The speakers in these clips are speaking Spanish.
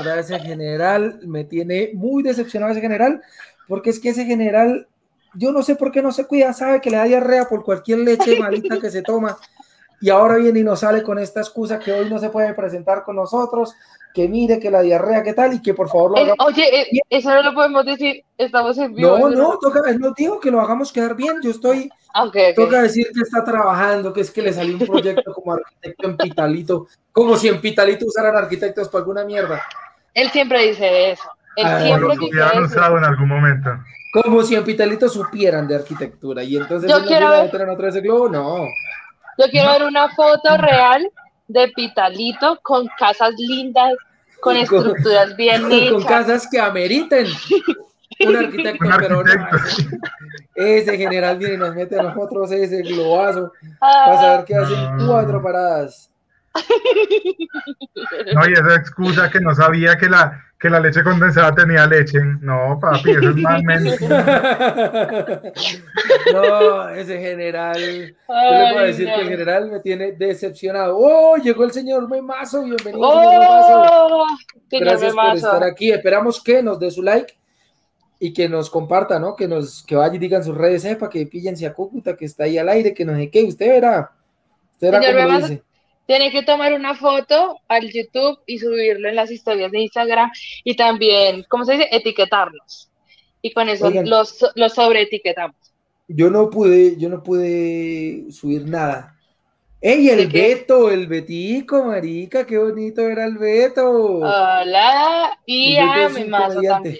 verdad ese general me tiene muy decepcionado ese general, porque es que ese general, yo no sé por qué no se cuida, sabe que le da diarrea por cualquier leche malita que se toma y ahora viene y nos sale con esta excusa que hoy no se puede presentar con nosotros, que mire que la diarrea, qué tal, y que por favor lo eh, Oye, eh, eso no lo podemos decir, estamos en vivo. No, no, toca, no digo que lo hagamos quedar bien, yo estoy, okay, toca decir que está trabajando, que es que le salió un proyecto como arquitecto en Pitalito, como si en Pitalito usaran arquitectos para alguna mierda. Él siempre dice eso. Él ah, siempre dice eso. usado en algún momento. Como si en Pitalito supieran de arquitectura y entonces yo quiero meter en otro ese globo, no. Yo quiero ver una foto real de Pitalito con casas lindas, con estructuras bien hechas. Con casas que ameriten un arquitecto, pero no. Ese general viene y nos mete a nosotros ese globazo para saber qué hacen cuatro paradas. No, y esa excusa que no sabía que la, que la leche condensada tenía leche. No, papi, eso es más No, ese general. Yo le puedo decir que el general me tiene decepcionado. ¡Oh! Llegó el señor Memazo. Bienvenido, oh, Gracias por estar aquí. Esperamos que nos dé su like y que nos comparta, ¿no? Que nos que vaya y digan sus redes, para que pillen a Cúcuta, que está ahí al aire, que no sé qué. Usted verá. Usted verá cómo lo dice tiene que tomar una foto al YouTube y subirlo en las historias de Instagram y también, ¿cómo se dice? Etiquetarlos. Y con eso los, los sobreetiquetamos. Yo no pude, yo no pude subir nada. ¡Ey, el Beto! El Betico, marica, qué bonito era el Beto. Hola, y a mi mazo también.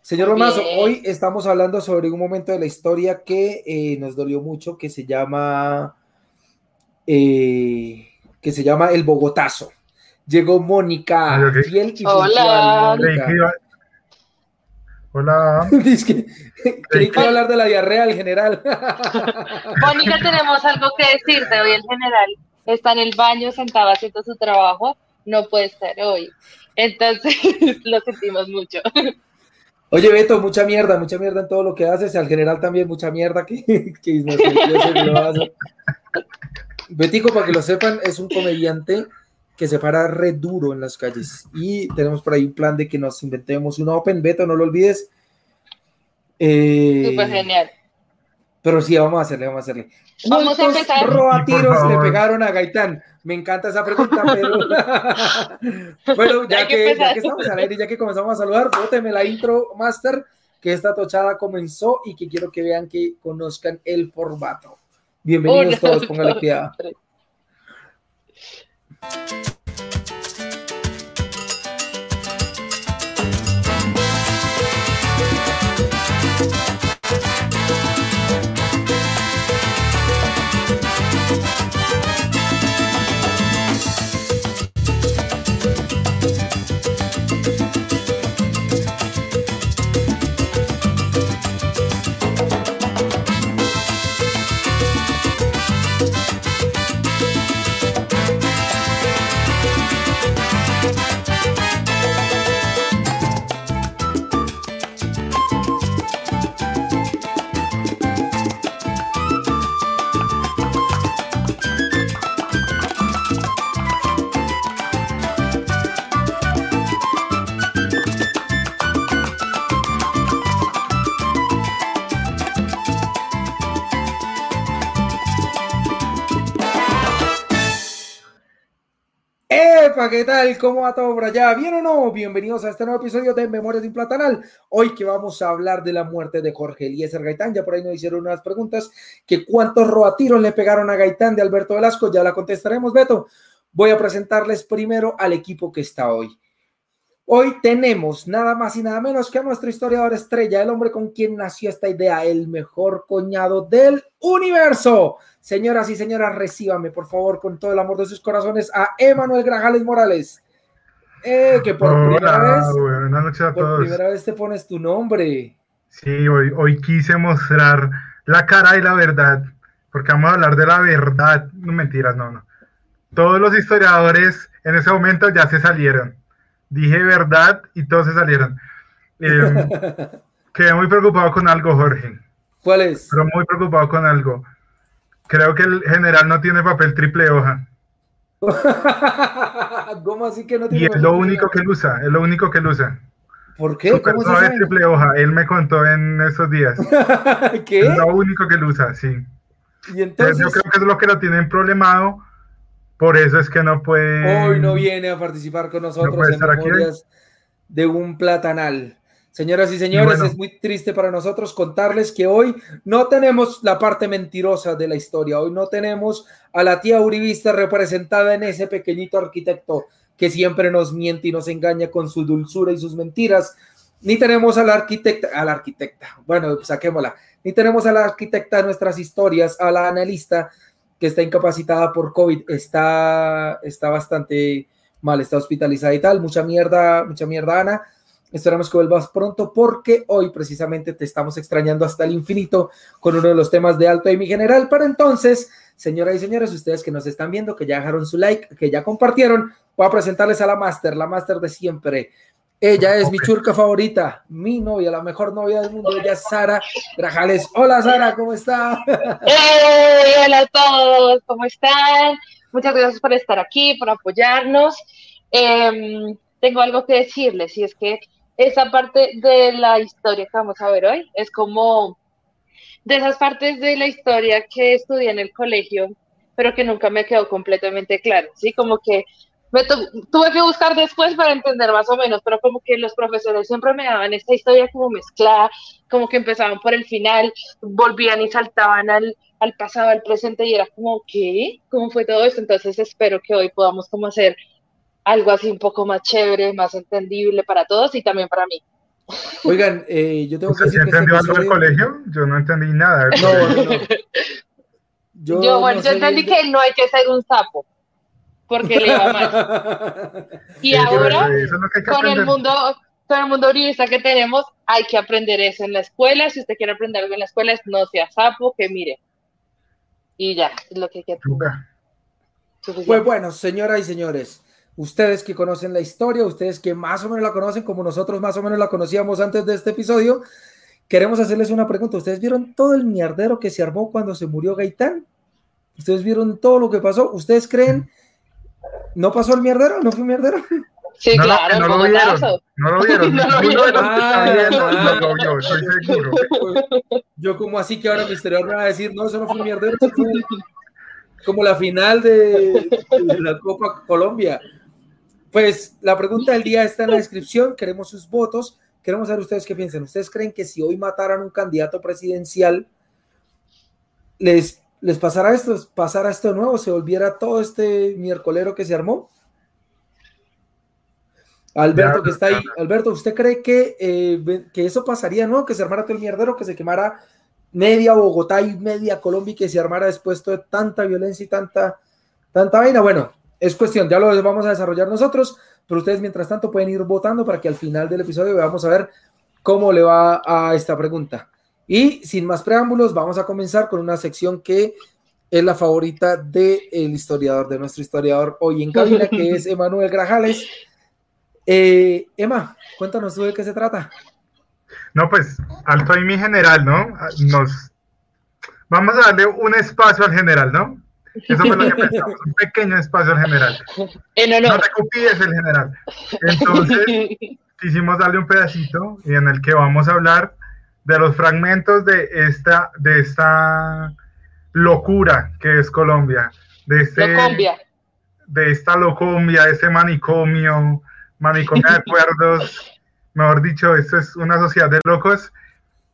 Señor Romazo, hoy estamos hablando sobre un momento de la historia que eh, nos dolió mucho, que se llama eh, que se llama El Bogotazo. Llegó Mónica, fiel y Hola. Hola. que, creí que iba a hablar de la diarrea al general. Mónica, tenemos algo que decirte. Hoy el general está en el baño sentado haciendo su trabajo. No puede estar hoy. Entonces, lo sentimos mucho. Oye, Beto, mucha mierda, mucha mierda en todo lo que haces. Al general también mucha mierda que, que Betico, para que lo sepan, es un comediante que se para re duro en las calles. Y tenemos por ahí un plan de que nos inventemos un Open Beto, no lo olvides. Eh, Súper genial. Pero sí, vamos a hacerle, vamos a hacerle. Vamos a empezar. Roatiros le pegaron a Gaitán? Me encanta esa pregunta, pero. bueno, ya que, ya que, estamos al aire, ya que comenzamos a saludar, bóteme la intro, Master, que esta tochada comenzó y que quiero que vean que conozcan el formato. Bienvenidos todos, póngale cuidado. ¿Qué tal? ¿Cómo va todo por? ¿Bien o no? Bienvenidos a este nuevo episodio de Memorias de un Platanal. Hoy que vamos a hablar de la muerte de Jorge Eliezer Gaitán. Ya por ahí nos hicieron unas preguntas que cuántos roatiros le pegaron a Gaitán de Alberto Velasco. Ya la contestaremos, Beto. Voy a presentarles primero al equipo que está hoy. Hoy tenemos nada más y nada menos que a nuestro historiador estrella, el hombre con quien nació esta idea, el mejor coñado del universo. Señoras y señoras, recíbame por favor con todo el amor de sus corazones a Emanuel Grajales Morales. Eh, que por primera vez, por primera vez te pones tu nombre. Sí, hoy, hoy quise mostrar la cara y la verdad, porque vamos a hablar de la verdad. No mentiras, no, no. Todos los historiadores en ese momento ya se salieron. Dije verdad y todos se salieron. Eh, quedé muy preocupado con algo, Jorge. ¿Cuál es? Pero muy preocupado con algo. Creo que el general no tiene papel triple hoja. ¿Cómo así que no tiene? Y es lo único que él usa, es lo único que él usa. ¿Por qué? ¿Cómo se de triple hoja, él me contó en esos días. ¿Qué? Es lo único que él usa, sí. Y entonces... Yo creo que es lo que lo tienen problemado, por eso es que no puede... Hoy no viene a participar con nosotros en Memorias de un Platanal. Señoras y señores, es muy triste para nosotros contarles que hoy no tenemos la parte mentirosa de la historia. Hoy no tenemos a la tía Uribista representada en ese pequeñito arquitecto que siempre nos miente y nos engaña con su dulzura y sus mentiras. Ni tenemos a la arquitecta, a la arquitecta, bueno, saquémosla. Ni tenemos a la arquitecta de nuestras historias, a la analista que está incapacitada por COVID, está, está bastante mal, está hospitalizada y tal. Mucha mierda, mucha mierda, Ana Esperamos que vuelvas pronto porque hoy precisamente te estamos extrañando hasta el infinito con uno de los temas de alto y mi general. Para entonces, señoras y señores, ustedes que nos están viendo, que ya dejaron su like, que ya compartieron, voy a presentarles a la máster, la máster de siempre. Ella es mi churca favorita, mi novia, la mejor novia del mundo. Ella es Sara Grajales. Hola Sara, ¿cómo está? hola a todos, ¿cómo están? Muchas gracias por estar aquí, por apoyarnos. Em, tengo algo que decirles y es que esa parte de la historia que vamos a ver hoy es como de esas partes de la historia que estudié en el colegio, pero que nunca me quedó completamente claro, ¿sí? Como que me tuve que buscar después para entender más o menos, pero como que los profesores siempre me daban esta historia como mezclada, como que empezaban por el final, volvían y saltaban al, al pasado, al presente, y era como, ¿qué? ¿Cómo fue todo esto? Entonces espero que hoy podamos como hacer algo así un poco más chévere, más entendible para todos y también para mí. Oigan, eh, yo tengo que decir que entendió este algo del colegio? Yo no entendí nada. No, no, Yo, yo, bueno, yo entendí que no hay que ser un sapo, porque le va mal. Y ahora, con el mundo con el mundo uribista que tenemos, hay que aprender eso en la escuela. Si usted quiere aprender algo en la escuela, no sea sapo, que mire. Y ya, es lo que hay que Pues bueno, señoras y señores, ustedes que conocen la historia, ustedes que más o menos la conocen como nosotros más o menos la conocíamos antes de este episodio, queremos hacerles una pregunta. ¿Ustedes vieron todo el mierdero que se armó cuando se murió Gaitán? ¿Ustedes vieron todo lo que pasó? ¿Ustedes creen? ¿No pasó el mierdero? ¿No fue mierdero? Sí, claro, no, lo vieron, no lo vieron. No lo vieron. estoy seguro. Yo como así que ahora Misterio me va a decir, no, eso no fue un mierdero, fue como la final de, de la Copa Colombia. Pues la pregunta del día está en la descripción, queremos sus votos, queremos saber ustedes qué piensan. ¿Ustedes creen que si hoy mataran un candidato presidencial, les, les pasará esto, pasara esto de nuevo, se volviera todo este miércolero que se armó? Alberto, que está ahí. Alberto, ¿usted cree que, eh, que eso pasaría, no? Que se armara todo el mierdero, que se quemara media Bogotá y media Colombia y que se armara después de tanta violencia y tanta, tanta vaina. Bueno, es cuestión, ya lo vamos a desarrollar nosotros, pero ustedes mientras tanto pueden ir votando para que al final del episodio veamos a ver cómo le va a esta pregunta. Y sin más preámbulos, vamos a comenzar con una sección que es la favorita del historiador, de nuestro historiador hoy en cabina, que es Emanuel Grajales. Eh, Emma, cuéntanos tú de qué se trata. No, pues, alto y mi general, ¿no? Nos vamos a darle un espacio al general, ¿no? Eso fue lo que pensamos, un pequeño espacio al general. No te copies el general. Entonces, quisimos darle un pedacito y en el que vamos a hablar de los fragmentos de esta, de esta locura que es Colombia, de este, de esta locombia, de este manicomio, manicomio de acuerdos, mejor dicho, esto es una sociedad de locos.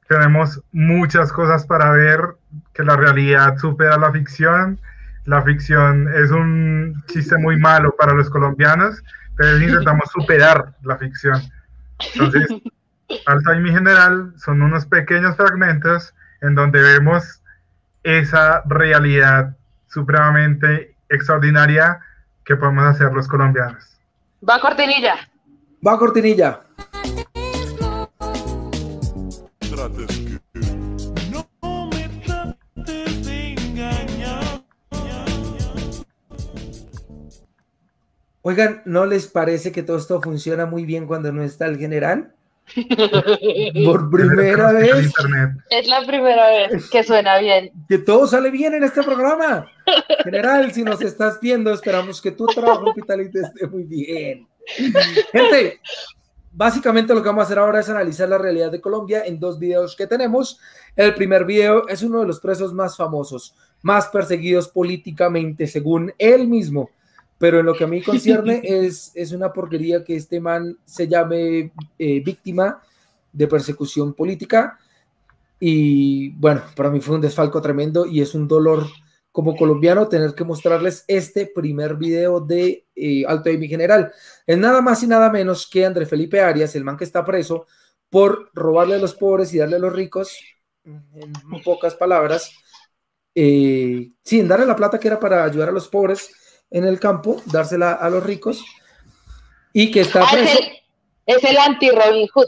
Tenemos muchas cosas para ver, que la realidad supera la ficción la ficción es un chiste muy malo para los colombianos, pero intentamos superar la ficción. Entonces, mi general son unos pequeños fragmentos en donde vemos esa realidad supremamente extraordinaria que podemos hacer los colombianos. Va cortinilla. Va cortinilla. Oigan, ¿no les parece que todo esto funciona muy bien cuando no está el general? Por primera vez. Es la primera vez que suena bien. Que todo sale bien en este programa. General, si nos estás viendo, esperamos que tu trabajo hospitality esté muy bien. Gente, básicamente lo que vamos a hacer ahora es analizar la realidad de Colombia en dos videos que tenemos. El primer video es uno de los presos más famosos, más perseguidos políticamente, según él mismo. Pero en lo que a mí concierne es, es una porquería que este man se llame eh, víctima de persecución política. Y bueno, para mí fue un desfalco tremendo y es un dolor como colombiano tener que mostrarles este primer video de eh, Alto de mi General. Es nada más y nada menos que André Felipe Arias, el man que está preso por robarle a los pobres y darle a los ricos, en pocas palabras, eh, sin darle la plata que era para ayudar a los pobres en el campo, dársela a los ricos, y que está ah, preso. Es el, anti-Robin Hood.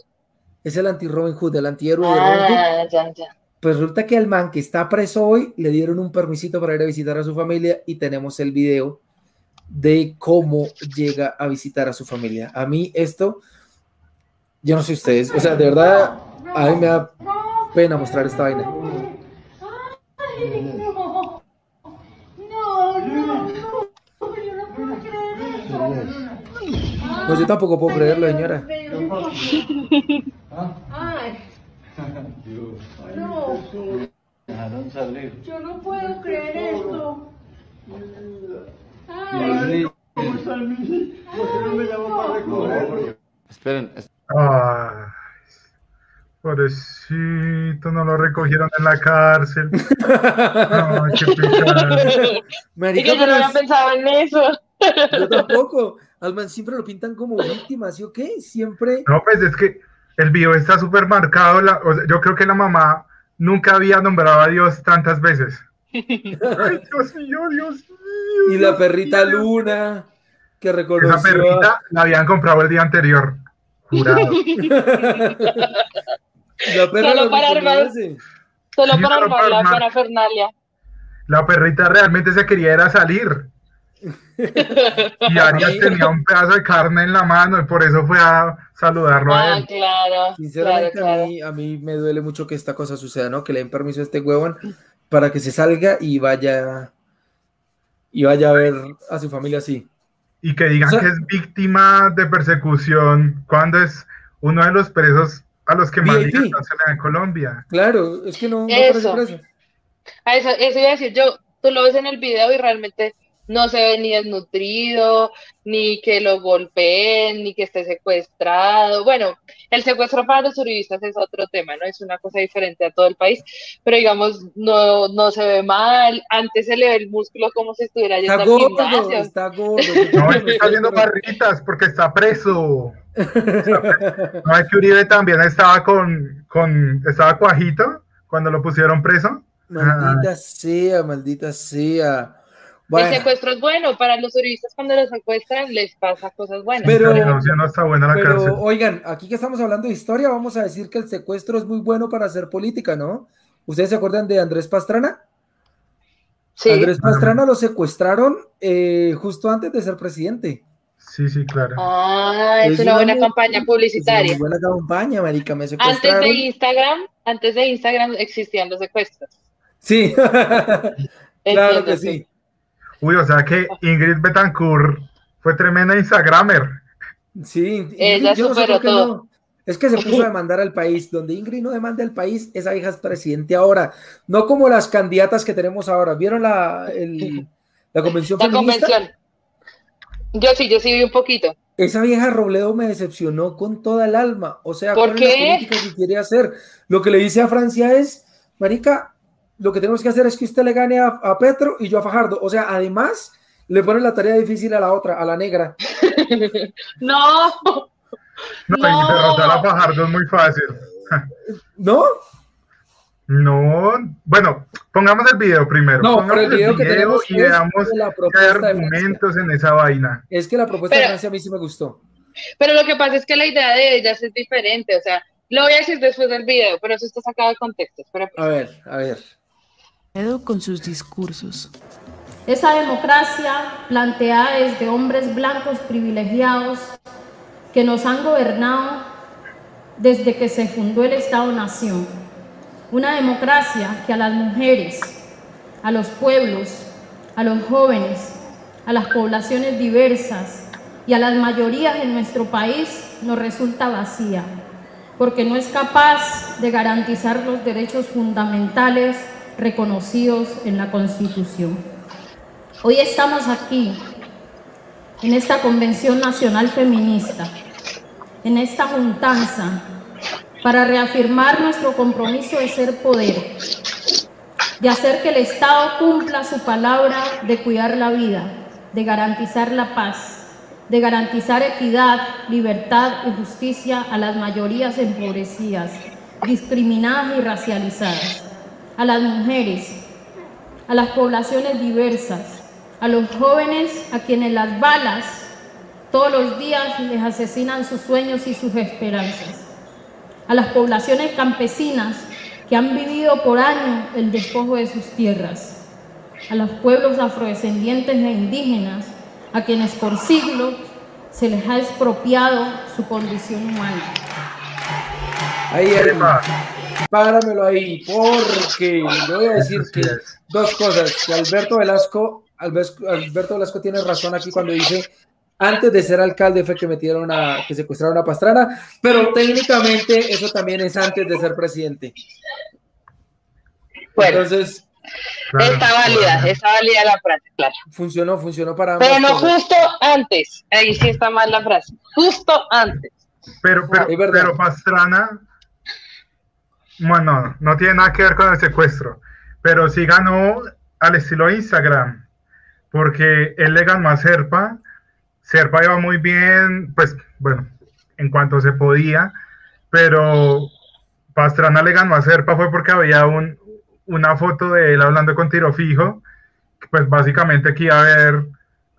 Es el anti-Robin Hood, el antihéroe de Robin Hood. Ah, ya, ya. Pues resulta que al man que está preso hoy le dieron un permisito para ir a visitar a su familia y tenemos el video de cómo llega a visitar a su familia. A mí esto, yo no sé ustedes, o sea, de verdad, a mí me da pena mostrar esta vaina. Pues yo tampoco puedo creerlo, señora. No. salir. Yo no puedo creer esto. Ay. Esperen. Ay, pobrecito, no lo recogieron en la cárcel. No, qué. Marica, yo no había pensado en eso. Yo tampoco. Alman siempre lo pintan como víctima, ¿sí o qué? Siempre. No, pues es que el video está súper marcado. yo creo que la mamá nunca había nombrado a Dios tantas veces. Ay, Dios mío, Dios mío. Y la perrita Luna, que reconoció. Esa perrita la habían comprado el día anterior. Jurado. la perra solo para armar, solo para armar la parafernalia. La perrita realmente se quería ir a salir. Y Arias tenía un pedazo de carne en la mano y por eso fue a saludarlo a ah, él. Claro, Sinceramente A, mí, me duele mucho que esta cosa suceda, ¿no? Que le den permiso a este huevón para que se salga y vaya y vaya a ver a su familia así. Y que digan que es víctima de persecución cuando es uno de los presos a los que más en Colombia. Claro, es que no, eso. eso, eso iba a decir yo, tú lo ves en el video y realmente no se ve ni desnutrido, ni que lo golpeen, ni que esté secuestrado. Bueno, el secuestro para los turistas es otro tema, ¿no? Es una cosa diferente a todo el país, pero digamos, no, no se ve mal. Antes se le ve el músculo como si estuviera yendo está gordo, gimnasio. Está gordo. No, está haciendo barritas porque está preso. No, es que Uribe también estaba con, con, estaba cuajito cuando lo pusieron preso. Maldita sea, maldita sea. El secuestro es bueno, para los turistas cuando los secuestran les pasa cosas buenas. Pero, no está buena la pero oigan, aquí que estamos hablando de historia, vamos a decir que el secuestro es muy bueno para hacer política, ¿no? ¿Ustedes se acuerdan de Andrés Pastrana? Sí. Andrés Pastrana lo secuestraron eh, justo antes de ser presidente. Sí, sí, claro. Ah, es, una, buena campaña publicitaria. Es una buena campaña, marica, me secuestraron. Antes de Instagram, antes de Instagram existían los secuestros. Sí, claro que sí. Uy, o sea que Ingrid Betancourt fue tremenda Instagramer. Sí, ella superó todo. Es que se puso a demandar al país. Donde Ingrid no demanda al país, esa hija es presidente ahora. No como las candidatas que tenemos ahora. ¿Vieron la, la convención la convención. Yo sí, yo sí vi un poquito. Esa vieja Robledo me decepcionó con toda el alma. O sea, ¿por qué? Que quiere hacer? Lo que le dice a Francia es, Marica, lo que tenemos que hacer es que usted le gane a, Petro y yo a Fajardo. O sea, además, le pone la tarea difícil a la otra, a la negra. no. No, no. derrotar a Fajardo es muy fácil. ¿No? No, bueno, pongamos el video primero. No, pero el video, que tenemos y veamos qué argumentos en esa vaina. Es que la propuesta de Francia a mí sí me gustó. Pero lo que pasa es que la idea de ellas es diferente, o sea, lo voy a decir después del video, pero eso está sacado de contexto. A ver, a ver con sus discursos. Esa democracia planteada desde hombres blancos privilegiados que nos han gobernado desde que se fundó el Estado-Nación. Una democracia que a las mujeres, a los pueblos, a los jóvenes, a las poblaciones diversas y a las mayorías de nuestro país nos resulta vacía, porque no es capaz de garantizar los derechos fundamentales reconocidos en la Constitución. Hoy estamos aquí, en esta Convención Nacional Feminista, en esta juntanza, para reafirmar nuestro compromiso de ser poder, de hacer que el Estado cumpla su palabra de cuidar la vida, de garantizar la paz, de garantizar equidad, libertad y justicia a las mayorías empobrecidas, discriminadas y racializadas, a las mujeres, a las poblaciones diversas, a los jóvenes a quienes las balas todos los días les asesinan sus sueños y sus esperanzas, a las poblaciones campesinas que han vivido por años el despojo de sus tierras, a los pueblos afrodescendientes e indígenas, a quienes por siglos se les ha expropiado su condición humana. Ahí, Erma, páramelo ahí, porque le voy a decir que dos cosas, que Alberto Velasco, Alberto Velasco tiene razón aquí cuando dice antes de ser alcalde fue que metieron a, que secuestraron a Pastrana, pero técnicamente eso también es antes de ser presidente. Bueno, entonces... está válida, está válida la frase, claro. Funcionó, funcionó para Pero no justo antes, ahí sí está mal la frase, justo antes. Pero, pero, pero Pastrana, bueno, no tiene nada que ver con el secuestro, pero sí ganó al estilo Instagram, porque él le ganó a Serpa Serpa iba muy bien, pues bueno, en cuanto se podía, pero Pastrana le ganó a Serpa fue porque había un, una foto de él hablando con tiro fijo, pues básicamente que iba a haber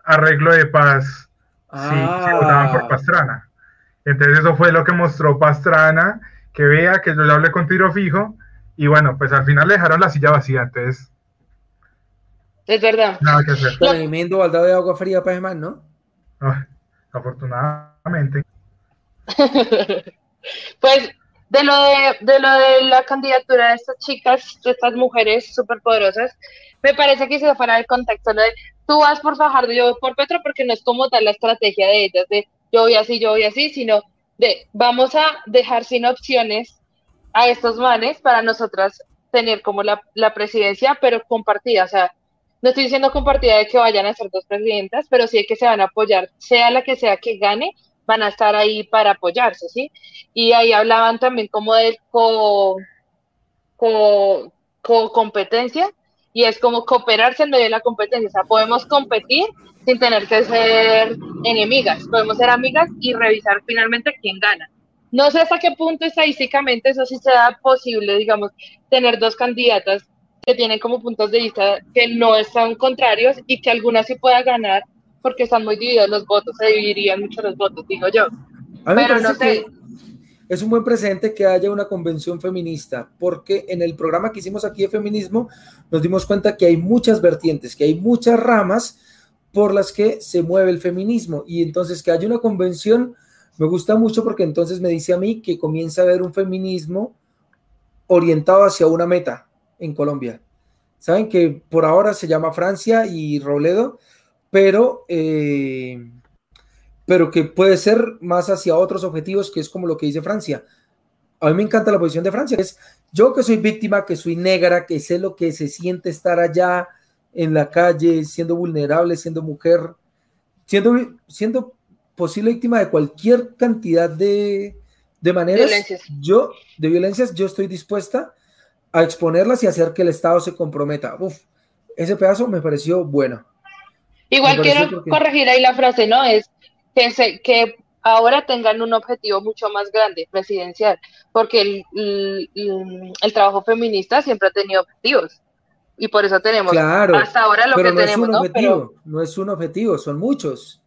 arreglo de paz si, votaban por ah. Pastrana. Entonces eso fue lo que mostró Pastrana, que vea que yo le hablé con tiro fijo, y bueno, pues al final le dejaron la silla vacía, entonces... Es verdad. Nada que hacer. Tremendo baldado de agua fría para más, ¿no? afortunadamente. pues de lo de, de, lo de la candidatura de estas chicas, de estas mujeres súper poderosas, me parece que se fuera del contexto lo de tú vas por Fajardo, yo voy por Petro, porque no es como tal la estrategia de ellas, de yo voy así, yo voy así, sino de vamos a dejar sin opciones a estos manes para nosotras tener como la, presidencia, pero compartida, o sea, no estoy diciendo compartida de que vayan a ser dos presidentas, pero sí que se van a apoyar, sea la que sea que gane, van a estar ahí para apoyarse, ¿sí? Y ahí hablaban también como de co, co, competencia, y es como cooperarse en medio de la competencia, o sea, podemos competir sin tener que ser enemigas, podemos ser amigas y revisar finalmente quién gana. No sé hasta qué punto estadísticamente eso sí sea posible, digamos, tener dos candidatas que tienen como puntos de vista que no están contrarios y que algunas sí pueda ganar porque están muy divididos los votos, se dividirían mucho los votos, digo yo. Pero no sé. Es un buen presente que haya una convención feminista, porque en el programa que hicimos aquí de feminismo nos dimos cuenta que hay muchas vertientes, que hay muchas ramas por las que se mueve el feminismo. Y entonces que haya una convención me gusta mucho porque entonces me dice a mí que comienza a haber un feminismo orientado hacia una meta, en Colombia. Saben que por ahora se llama Francia y Robledo, pero, eh, pero que puede ser más hacia otros objetivos, que es como lo que dice Francia. A mí me encanta la posición de Francia, es yo que soy víctima, que soy negra, que sé lo que se siente estar allá en la calle, siendo vulnerable, siendo mujer, siendo, siendo posible víctima de cualquier cantidad de, de maneras, yo, de violencias, yo estoy dispuesta a exponerlas y hacer que el Estado se comprometa. Uf, ese pedazo me pareció bueno. Igual quiero corregir ahí la frase, ¿no? Es que, se, que ahora tengan un objetivo mucho más grande, presidencial, porque el, el, trabajo feminista siempre ha tenido objetivos. Y por eso tenemos claro, hasta ahora lo que no tenemos. Es un objetivo, no es un objetivo, son muchos.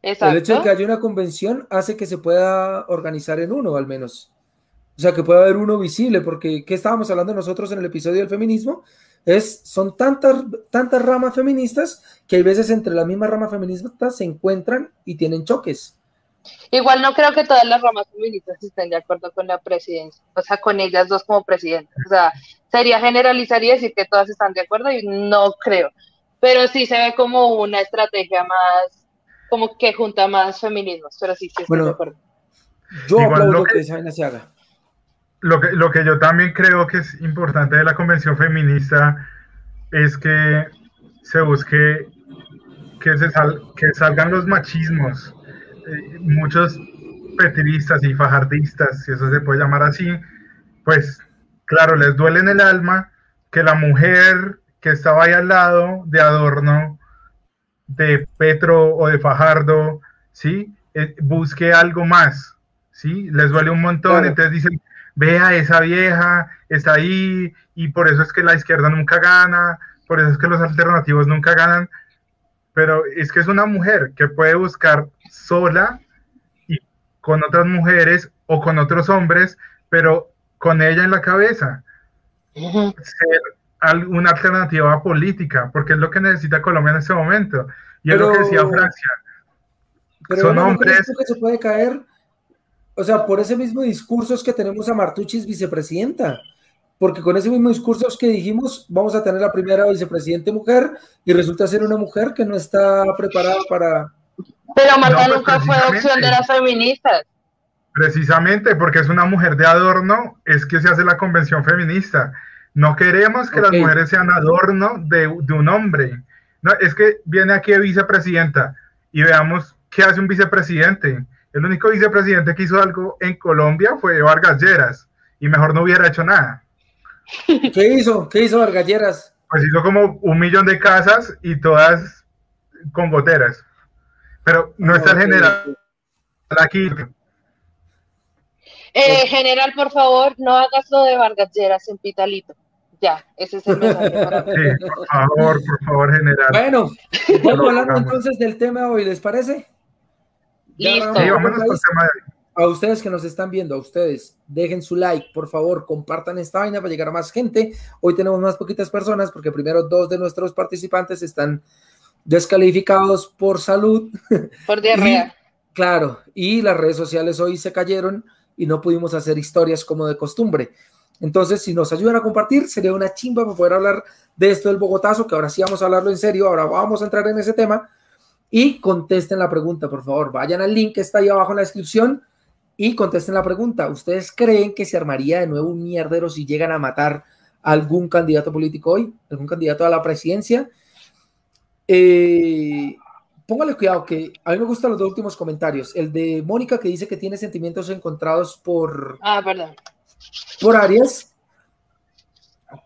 Exacto. El hecho de que haya una convención hace que se pueda organizar en uno, al menos. O sea, que pueda haber uno visible, porque ¿qué estábamos hablando nosotros en el episodio del feminismo? Es, son tantas, tantas ramas feministas que hay veces entre la misma rama feminista se encuentran y tienen choques. Igual no creo que todas las ramas feministas estén de acuerdo con la presidencia, o sea, con ellas dos como presidentas. O sea, sería generalizar y decir que todas están de acuerdo y no creo. Pero sí se ve como una estrategia más, como que junta más feminismos, pero sí, sí estoy de acuerdo. Yo aplaudo que, que se haga. Lo que, lo que yo también creo que es importante de la convención feminista es que se busque que, se que salgan los machismos. Eh, muchos petiristas y fajardistas, si eso se puede llamar así, pues claro, les duele en el alma que la mujer que estaba ahí al lado de Adorno, de Petro o de Fajardo, ¿sí? Eh, busque algo más, ¿sí? Les duele un montón, entonces dicen, vea, esa vieja está ahí y por eso es que la izquierda nunca gana, por eso es que los alternativos nunca ganan, pero es que es una mujer que puede buscar sola y con otras mujeres o con otros hombres, pero con ella en la cabeza. Ser una alternativa política, porque es lo que necesita Colombia en este momento. Y es lo que decía Francia. Pero Son hombres. que se puede caer, o sea, por ese mismo discurso es que tenemos a Martuchis vicepresidenta porque con ese mismo discurso que dijimos, vamos a tener la primera vicepresidente mujer y resulta ser una mujer que no está preparada para... Pero Marta pues, nunca fue opción de las feministas. Precisamente porque es una mujer de adorno, es que se hace la convención feminista. No queremos que las mujeres sean adorno de, de un hombre. No, es que viene aquí de vicepresidenta y veamos qué hace un vicepresidente. El único vicepresidente que hizo algo en Colombia fue Vargas Lleras y mejor no hubiera hecho nada. ¿Qué hizo? ¿Qué hizo Vargalleras? Pues hizo como un millón de casas y todas con goteras. Pero no está el general aquí. Eh, general, por favor, no hagas lo de Vargalleras en Pitalito. Ya, ese es el mensaje Sí, por favor, por favor, general. Bueno, vamos hablando entonces del tema hoy, ¿les parece? Listo. Sí, a ustedes que nos están viendo, a ustedes, dejen su like, por favor, compartan esta vaina para llegar a más gente. Hoy tenemos más poquitas personas porque primero dos de nuestros participantes están descalificados por salud. Por diarrea. claro, y las redes sociales hoy se cayeron y no pudimos hacer historias como de costumbre. Entonces, si nos ayudan a compartir, sería una chimba para poder hablar de esto del Bogotazo, que ahora sí vamos a hablarlo en serio, ahora vamos a entrar en ese tema. Y contesten la pregunta, por favor. Vayan al link que está ahí abajo en la descripción y contesten la pregunta. ¿Ustedes creen que se armaría de nuevo un mierdero si llegan a matar a algún candidato político hoy? ¿Algún candidato a la presidencia? Eh, póngale cuidado que a mí me gustan los dos últimos comentarios. El de Mónica que dice que tiene sentimientos encontrados por... Ah, perdón. Por Arias.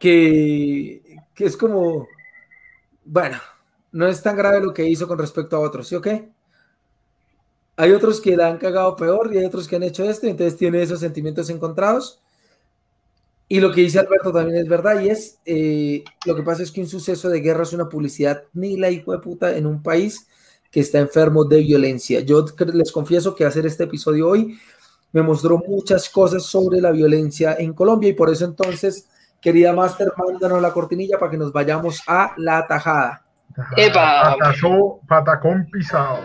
Que, que es como... Bueno, no es tan grave lo que hizo con respecto a otros, ¿sí o qué? hay otros que la han cagado peor y hay otros que han hecho esto, entonces tiene esos sentimientos encontrados. Y lo que dice Alberto también es verdad, y es, eh, lo que pasa es que un suceso de guerra es una publicidad ni la hijo de puta en un país que está enfermo de violencia. Yo les confieso que hacer este episodio hoy me mostró muchas cosas sobre la violencia en Colombia y por eso entonces, querida Master, mándanos la cortinilla para que nos vayamos a la tajada. Epa. patacón pisado.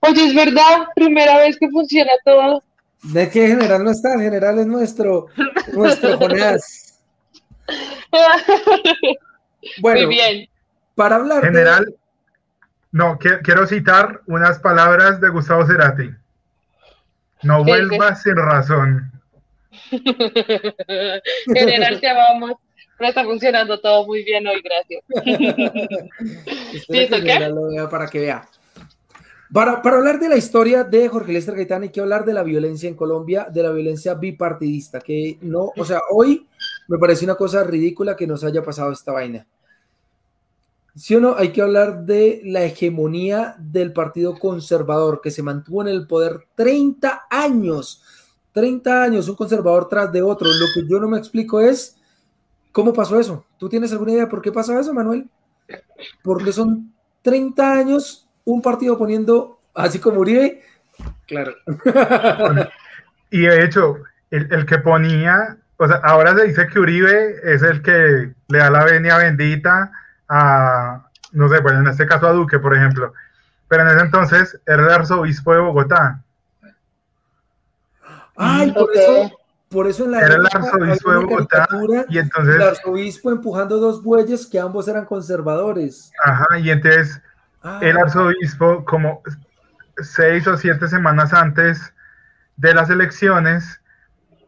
Oye, es verdad, primera vez que funciona todo. ¿De qué general no está? El general es nuestro, nuestro Jonás. Bueno, Muy bien. para hablar. General, no, quiero citar unas palabras de Gustavo Cerati. No vuelvas sin razón. General, te amamos. Pero está funcionando todo muy bien hoy, gracias. ¿Listo, qué? para que vea. Para, para, hablar de la historia de Jorge Lester Gaitán hay que hablar de la violencia en Colombia, de la violencia bipartidista, que no, o sea, hoy me parece una cosa ridícula que nos haya pasado esta vaina. ¿Sí o no? Hay que hablar de la hegemonía del Partido Conservador, que se mantuvo en el poder 30 años 30 años, un conservador tras de otro. Lo que yo no me explico es cómo pasó eso. ¿Tú tienes alguna idea por qué pasó eso, Manuel? Porque son 30 años un partido poniendo, así como Uribe, claro. y de hecho, el, que ponía, o sea, ahora se dice que Uribe es el que le da la venia bendita a, no sé, bueno, en este caso a Duque, por ejemplo, pero en ese entonces era el arzobispo de Bogotá. Ay, por eso, por eso en la era el arzobispo de Bogotá y entonces el arzobispo empujando dos bueyes que ambos eran conservadores. Ajá, y entonces ah. el arzobispo como seis o siete semanas antes de las elecciones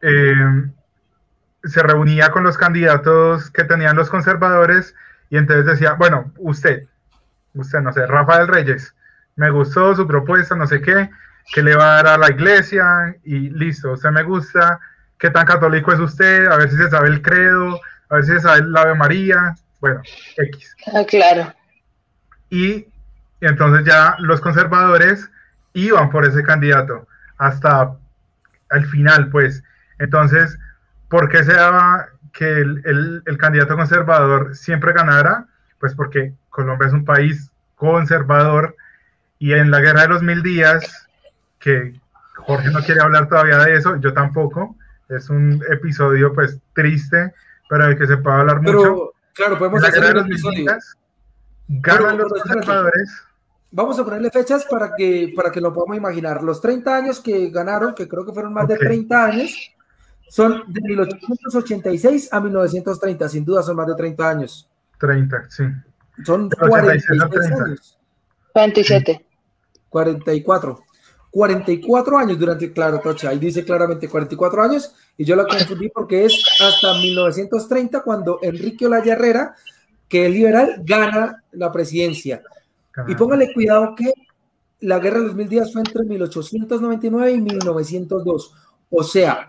eh, se reunía con los candidatos que tenían los conservadores y entonces decía, bueno, usted, usted, no sé, Rafael Reyes, me gustó su propuesta, no sé qué, que le va a dar a la iglesia y listo, usted me gusta, qué tan católico es usted, a ver si se sabe el credo, a ver si se sabe el Ave María, bueno, X. Ah, claro. Y entonces ya los conservadores iban por ese candidato hasta el final, pues. Entonces, ¿por qué se daba que el, candidato conservador siempre ganara? Pues porque Colombia es un país conservador y en la guerra de los mil días, que Jorge no quiere hablar todavía de eso, yo tampoco, es un episodio pues triste, pero del que se puede hablar mucho. Claro, podemos en la guerra de los mil días, ganan los conservadores. Vamos a ponerle fechas para que, para que lo podamos imaginar. Los 30 años que ganaron, que creo que fueron más de 30 años, son de 1886 a 1930, sin duda son más de 30 años. 30, sí. Son 46 años. 47. 44. 44 años durante, claro, Tocha, ahí dice claramente 44 años, y yo lo confundí porque es hasta 1930 cuando Enrique Olaya Herrera, que es liberal, gana la presidencia. Y póngale cuidado que la guerra de los mil días fue entre 1899 y 1902. O sea,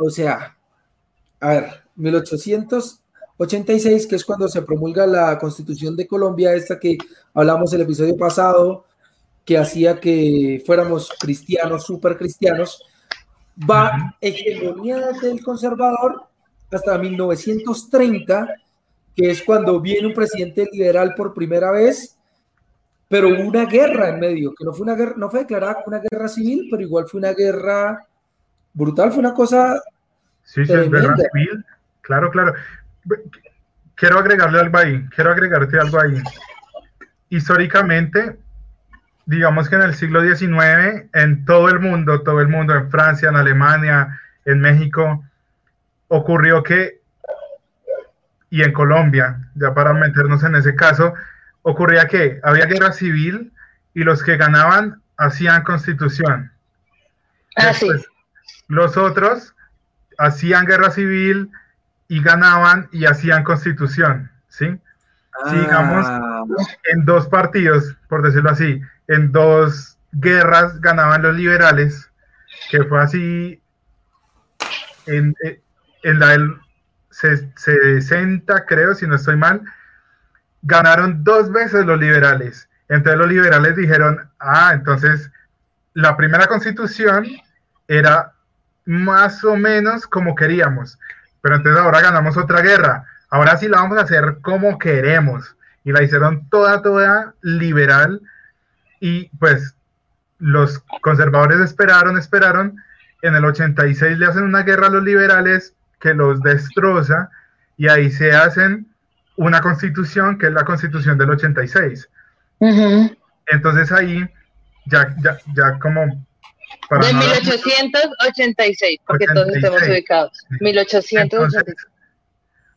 o sea, a ver, 1886, que es cuando se promulga la constitución de Colombia, esta que hablamos el episodio pasado, que hacía que fuéramos cristianos, súper cristianos, va hegemonía del conservador hasta 1930, que es cuando viene un presidente liberal por primera vez, pero hubo una guerra en medio, que no fue una guerra, no fue declarada una guerra civil, pero igual fue una guerra brutal, fue una cosa. Sí, sí, es civil. Claro, claro. Quiero agregarle algo ahí, quiero agregarte algo ahí. Históricamente, digamos que en el siglo XIX, en todo el mundo, todo el mundo, en Francia, en Alemania, en México, ocurrió que, y en Colombia, ya para meternos en ese caso, ocurría que había guerra civil y los que ganaban hacían constitución. Ah, los otros hacían guerra civil y ganaban y hacían constitución, ¿sí? digamos, ah. en dos partidos, por decirlo así, en dos guerras ganaban los liberales, que fue así en, en la del 60, creo, si no estoy mal, ganaron dos veces los liberales. Entonces los liberales dijeron, ah, entonces la primera constitución era más o menos como queríamos, pero entonces ahora ganamos otra guerra, ahora sí la vamos a hacer como queremos. Y la hicieron toda, toda liberal. Y pues los conservadores esperaron, esperaron, en el 86 le hacen una guerra a los liberales que los destroza. Y ahí se hacen una constitución que es la constitución del 86. Entonces ahí ya, ya, ya como... de 1886, porque todos estamos ubicados. 1886.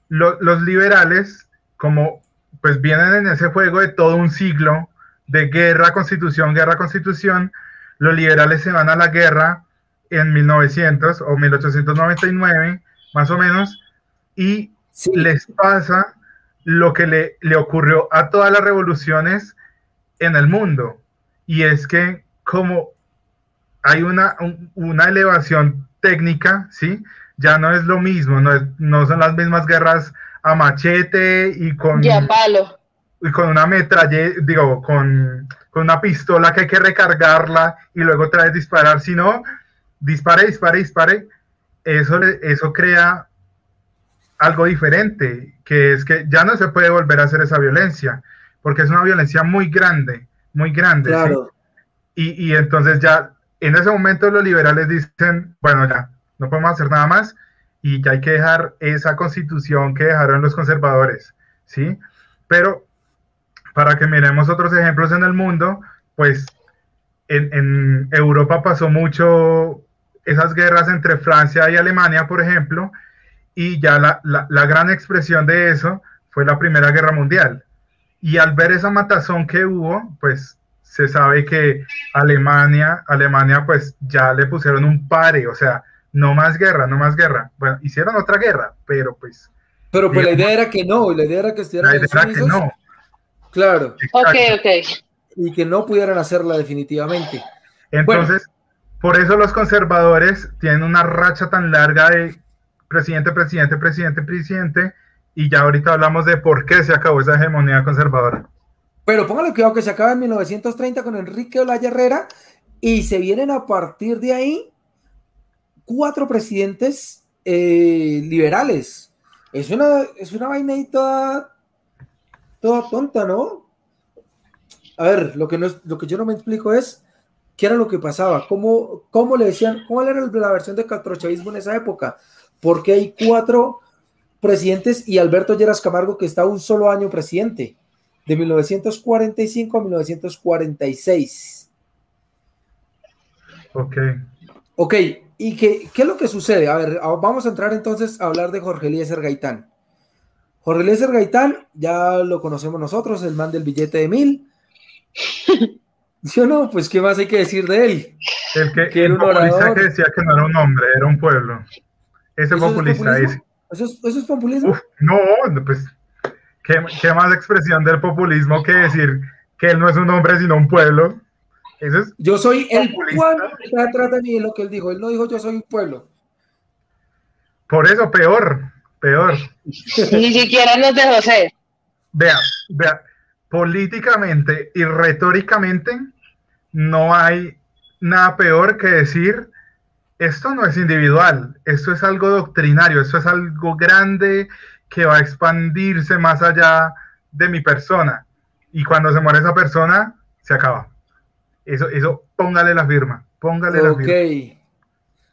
los liberales, como pues vienen en ese juego de todo un siglo de guerra, constitución, guerra, constitución, los liberales se van a la guerra en 1900 o 1899, más o menos, y les pasa lo que le, le ocurrió a todas las revoluciones en el mundo. Y es que como hay una, una elevación técnica, ¿sí? Ya no es lo mismo, no, no son las mismas guerras a machete y con... palo. Y con una metralla, digo, con, con, una pistola que hay que recargarla y luego otra vez disparar, sino dispare, dispare, dispare. Eso, eso crea algo diferente, que es que ya no se puede volver a hacer esa violencia, porque es una violencia muy grande, muy grande. Y, y, entonces ya, en ese momento los liberales dicen, bueno, ya, no podemos hacer nada más y que hay que dejar esa constitución que dejaron los conservadores, ¿sí? Pero para que miremos otros ejemplos en el mundo, pues en, Europa pasó mucho esas guerras entre Francia y Alemania, por ejemplo, y ya la, la, gran expresión de eso fue la Primera Guerra Mundial. Y al ver esa matazón que hubo, pues se sabe que Alemania, Alemania pues ya le pusieron un pare, o sea, no más guerra, no más guerra. Bueno, hicieron otra guerra, pero pues... Pero pues la idea era que no, la idea era que estuvieran... La idea era que no. Claro. Ok, ok. Y que no pudieran hacerla definitivamente. Entonces, por eso los conservadores tienen una racha tan larga de presidente, presidente, presidente, presidente, y ya ahorita hablamos de por qué se acabó esa hegemonía conservadora. Pero póngale cuidado que se acaba en 1930 con Enrique Olaya Herrera y se vienen a partir de ahí cuatro presidentes eh, liberales. Es una, es una vaina ahí toda, tonta, ¿no? A ver, lo que, no es, lo que yo no me explico es qué era lo que pasaba, cómo, cómo le decían, cuál era la versión de catrochavismo en esa época, porque hay cuatro presidentes y Alberto Lleras Camargo que está un solo año presidente, de 1945 a 1946. Ok. Ok, ¿y qué, qué es lo que sucede? A ver, vamos a entrar entonces a hablar de Jorge Eliezer Gaitán. Jorge Eliezer Gaitán, ya lo conocemos nosotros, el man del billete de mil. ¿Sí o no? Pues, ¿qué más hay que decir de él? El que, que era un orador. que decía que no era un hombre, era un pueblo. Ese populista es ¿Eso, es, ¿Eso es populismo? no, pues, ¿qué, ¿qué, más expresión del populismo que decir que él no es un hombre, sino un pueblo? yo soy el pueblo. Trata de lo que él dijo. Él no dijo yo soy un pueblo. Por eso, peor, peor. Ni siquiera nos dejó ser. Vea, vea, políticamente y retóricamente no hay nada peor que decir esto no es individual, esto es algo doctrinario, esto es algo grande que va a expandirse más allá de mi persona. Y cuando se muere esa persona, se acaba. Eso, eso, póngale la firma, póngale la firma. Ok.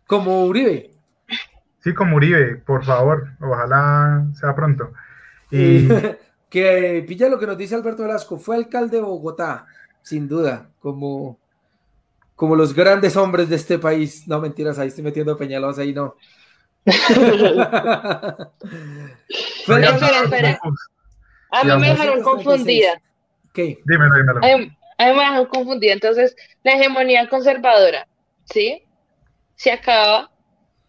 Como Uribe. Sí, como Uribe, por favor, ojalá sea pronto. Y... que pilla lo que nos dice Alberto Velasco, fue alcalde de Bogotá, sin duda, como, como los grandes hombres de este país. No, mentiras, ahí estoy metiendo peñalos, ahí no. fue A mí me dejaron confundida. ¿Qué? Dímelo, dímelo. A mí me dejaron confundida. Entonces, la hegemonía conservadora, ¿sí? Se acaba,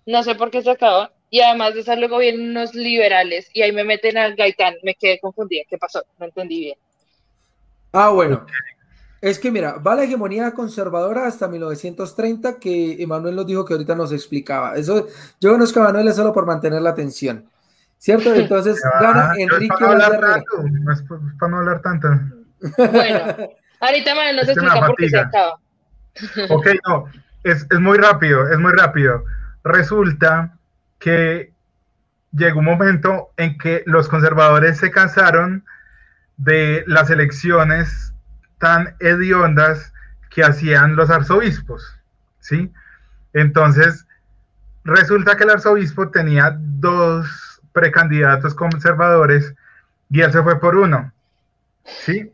no sé por qué se acaba, y además de eso luego vienen unos liberales y ahí me meten al Gaitán, me quedé confundida, ¿qué pasó? No entendí bien. Ah, bueno. Es que mira, va la hegemonía conservadora hasta 1930 que Emanuel nos dijo que ahorita nos explicaba. Eso, yo conozco a Emanuel solo por mantener la atención. ¿Cierto? Entonces gana Enrique para no, hablar no es para no hablar tanto. Bueno, ahorita Manuel nos explica por qué se acaba. Ok, no, es, es muy rápido, es muy rápido. Resulta que llegó un momento en que los conservadores se cansaron de las elecciones tan hediondas que hacían los arzobispos, ¿sí? Entonces, resulta que el arzobispo tenía dos precandidatos conservadores y él se fue por uno, ¿sí?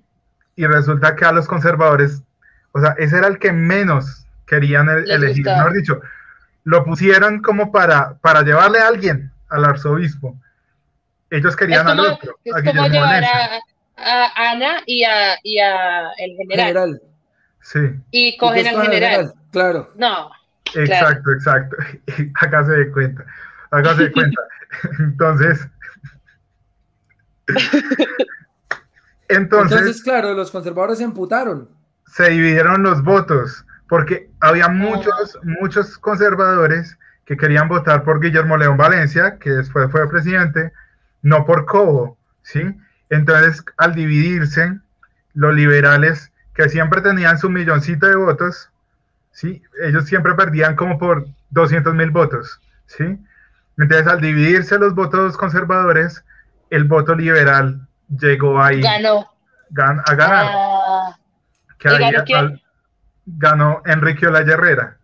Y resulta que a los conservadores, o sea, ese era el que menos querían elegir, mejor dicho, lo pusieron como para, para llevarle a alguien al arzobispo. Ellos querían al otro. Es a como llevar a, Ana y a, y a el general. Sí. Y cogen al general. Claro. No. Exacto, exacto. Acá se de cuenta. Acá se de cuenta. Entonces. Entonces, Entonces, claro, los conservadores se emputaron. Se dividieron los votos porque había muchos, muchos conservadores que querían votar por Guillermo León Valencia, que después fue presidente, no por Cobo, ¿sí? Entonces, al dividirse, los liberales, que siempre tenían su milloncito de votos, ¿sí? Ellos siempre perdían como por 200 mil votos, ¿sí? Entonces, al dividirse los votos conservadores, el voto liberal llegó ahí. Ganó. a ganar. Ah. ¿Y ganó Enrique Olaya Herrera.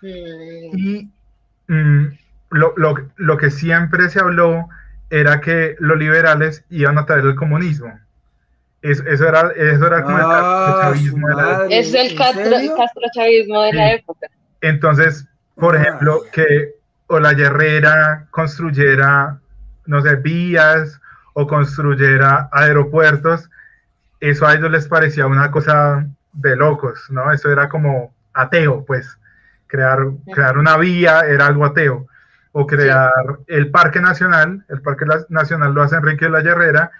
Mm. Y mm, lo, lo, lo, que siempre se habló era que los liberales iban a traer el comunismo. Eso, eso era, eso era como ah, el. Es el castrochavismo de la época. Entonces, por ah. ejemplo, que o la guerrera construyera, no sé, vías o construyera aeropuertos, eso a ellos les parecía una cosa de locos, ¿no? Eso era como ateo, pues. Crear, crear una vía era algo ateo. O crear el Parque Nacional, el Parque Nacional lo hace Enrique de la Herrera,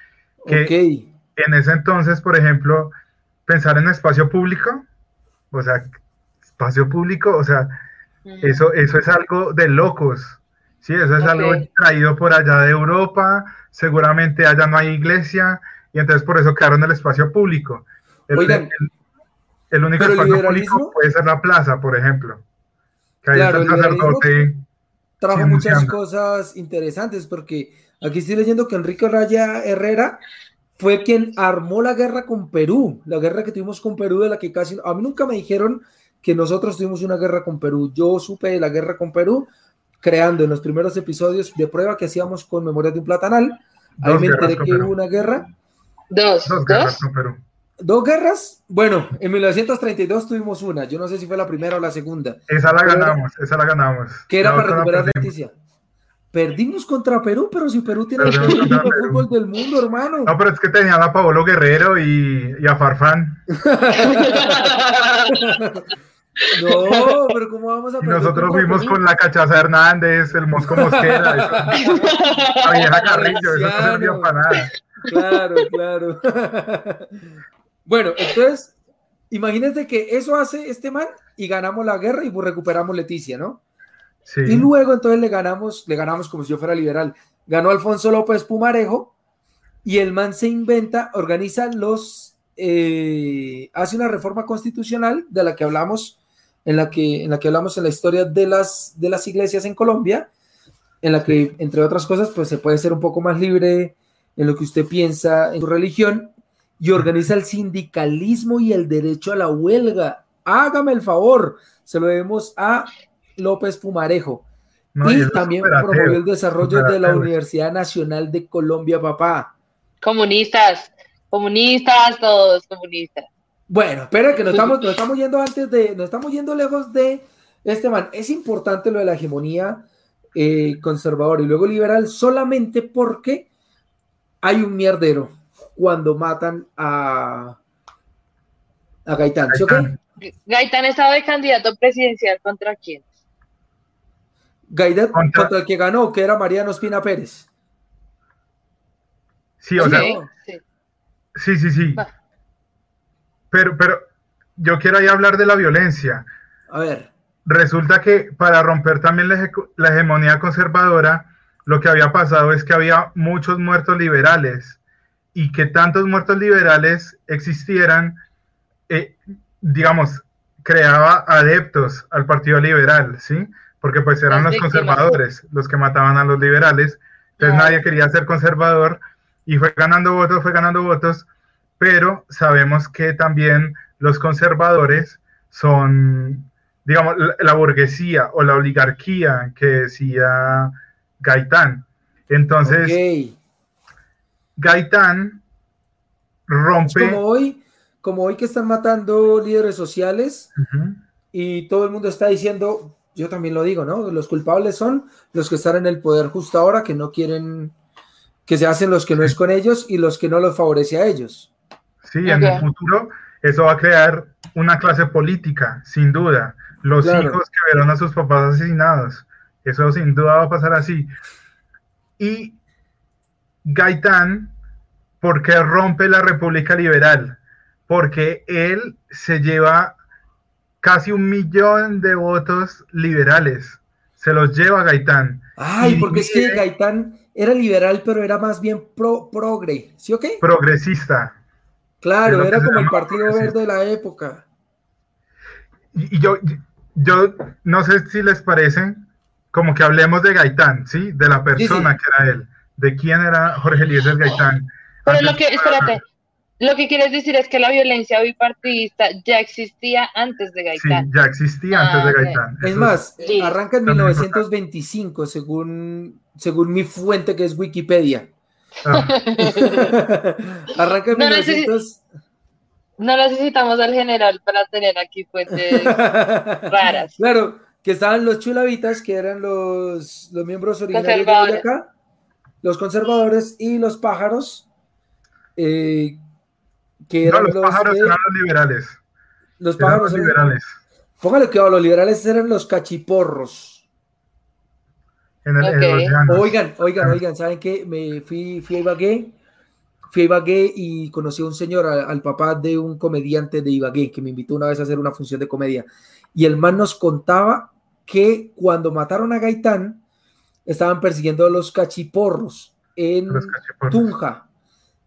que en ese entonces, por ejemplo, pensar en espacio público, o sea, espacio público, o sea, eso, eso es algo de locos, ¿sí? Eso es algo traído por allá de Europa, seguramente allá no hay iglesia, y entonces por eso quedaron el espacio público. El, el, único espacio público puede ser la plaza, por ejemplo. Que claro, el sacerdote trajo muchas cosas interesantes, porque aquí estoy leyendo que Enrique Raya Herrera fue quien armó la guerra con Perú, la guerra que tuvimos con Perú, de la que casi, a mí nunca me dijeron que nosotros tuvimos una guerra con Perú, yo supe de la guerra con Perú creando en los primeros episodios de prueba que hacíamos con Memorias de un Platanal, ahí me enteré que hubo una guerra. Dos, dos guerras con Perú. ¿Dos guerras? Bueno, en 1932 tuvimos una. Yo no sé si fue la primera o la segunda. Esa la ganamos, esa la ganamos. ¿Qué era para recuperar la noticia? Perdimos contra Perú, pero si Perú tiene el mejor fútbol del mundo, hermano. No, pero es que tenía a Paolo Guerrero y, y a Farfán. no, pero ¿cómo vamos a perder? Nosotros fuimos con la Cachaza Hernández, el Mosco Mosquera, la vieja Carrillo, eso no servía para nada. Claro, claro. Bueno, entonces, imagínense que eso hace este man y ganamos la guerra y recuperamos Leticia, ¿no? Y luego entonces le ganamos, le ganamos como si yo fuera liberal. Ganó Alfonso López Pumarejo y el man se inventa, organiza los, eh, hace una reforma constitucional de la que hablamos, en la que, en la que hablamos en la historia de las, de las iglesias en Colombia, en la que, entre otras cosas, pues se puede ser un poco más libre en lo que usted piensa en su religión y organiza el sindicalismo y el derecho a la huelga. Hágame el favor, se lo debemos a López Pumarejo. y también promovió el desarrollo de la Universidad Nacional de Colombia, papá. Comunistas, comunistas, todos comunistas. Bueno, espera que nos estamos, nos estamos yendo antes de, nos estamos yendo lejos de este man. Es importante lo de la hegemonía eh, conservadora y luego liberal solamente porque hay un mierdero cuando matan a, a Gaitán. Gaitán estaba de candidato presidencial contra quién? Gaidet contra... el que ganó, que era Mariano Espina Pérez. Sí, o sea. Sí, sí, sí. Pero, pero yo quiero ahí hablar de la violencia. A ver. Resulta que para romper también la, hegemonía conservadora, lo que había pasado es que había muchos muertos liberales y que tantos muertos liberales existieran, eh, digamos, creaba adeptos al Partido Liberal, ¿sí? porque pues eran los conservadores los que mataban a los liberales, entonces nadie quería ser conservador y fue ganando votos, fue ganando votos, pero sabemos que también los conservadores son, digamos, la, burguesía o la oligarquía que decía Gaitán. Entonces, Gaitán rompe... como hoy, como hoy que están matando líderes sociales y todo el mundo está diciendo, yo también lo digo, ¿no? Los culpables son los que están en el poder justo ahora, que no quieren, que se hacen los que no es con ellos y los que no los favorece a ellos. Sí, en el futuro eso va a crear una clase política, sin duda. Los hijos que verán a sus papás asesinados, eso sin duda va a pasar así. Y Gaitán, ¿por qué rompe la República Liberal? Porque él se lleva casi un millón de votos liberales. Se los lleva Gaitán. Ay, porque es que Gaitán era liberal, pero era más bien pro, progre, ¿sí o qué? Progresista. Claro, era como el Partido Verde de la época. Y, yo, yo no sé si les parece, como que hablemos de Gaitán, ¿sí? De la persona que era él, de quién era Jorge Eliezer Gaitán. Pero lo que, espérate, Lo que quieres decir es que la violencia bipartidista ya existía antes de Gaitán. Sí, ya existía antes de Ah, Gaitán. Es más, Sí. arranca en También 1925, según, según mi fuente que es Wikipedia. ah, arranca en No 1900. No necesitamos al general para tener aquí fuentes raras. Claro, que estaban los chulavitas, que eran los, los miembros originarios de Conservadores. Los conservadores y los pájaros, eh, que no, eran los los, pájaros de- eran los liberales. los Eran pájaros los eran- liberales. Póngale cuidado, los liberales eran los cachiporros. En el, en Ok. los llanos. Oigan, oigan, oigan, ¿saben qué? Me fui, fui a Ibagué, fui a Ibagué y conocí a un señor, a- al, papá de un comediante de Ibagué, que me invitó una vez a hacer una función de comedia. Y el man nos contaba que cuando mataron a Gaitán, estaban persiguiendo a los cachiporros en Los cachiporros. Tunja.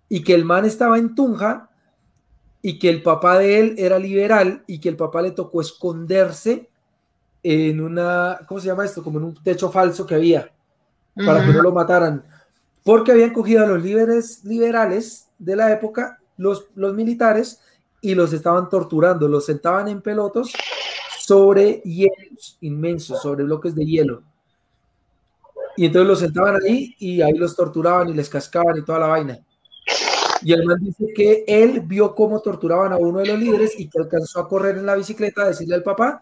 Y que el man estaba en Tunja y que el papá de él era liberal y que el papá le tocó esconderse en una, ¿cómo se llama esto? Como en un techo falso que había para que no lo mataran, porque habían cogido a los líderes liberales de la época, los, los militares, y los estaban torturando, los sentaban en pelotos sobre hielos inmensos, sobre bloques de hielo. Y entonces los sentaban ahí y ahí los torturaban y les cascaban y toda la vaina. Y el man dice que él vio cómo torturaban a uno de los líderes y que alcanzó a correr en la bicicleta a decirle al papá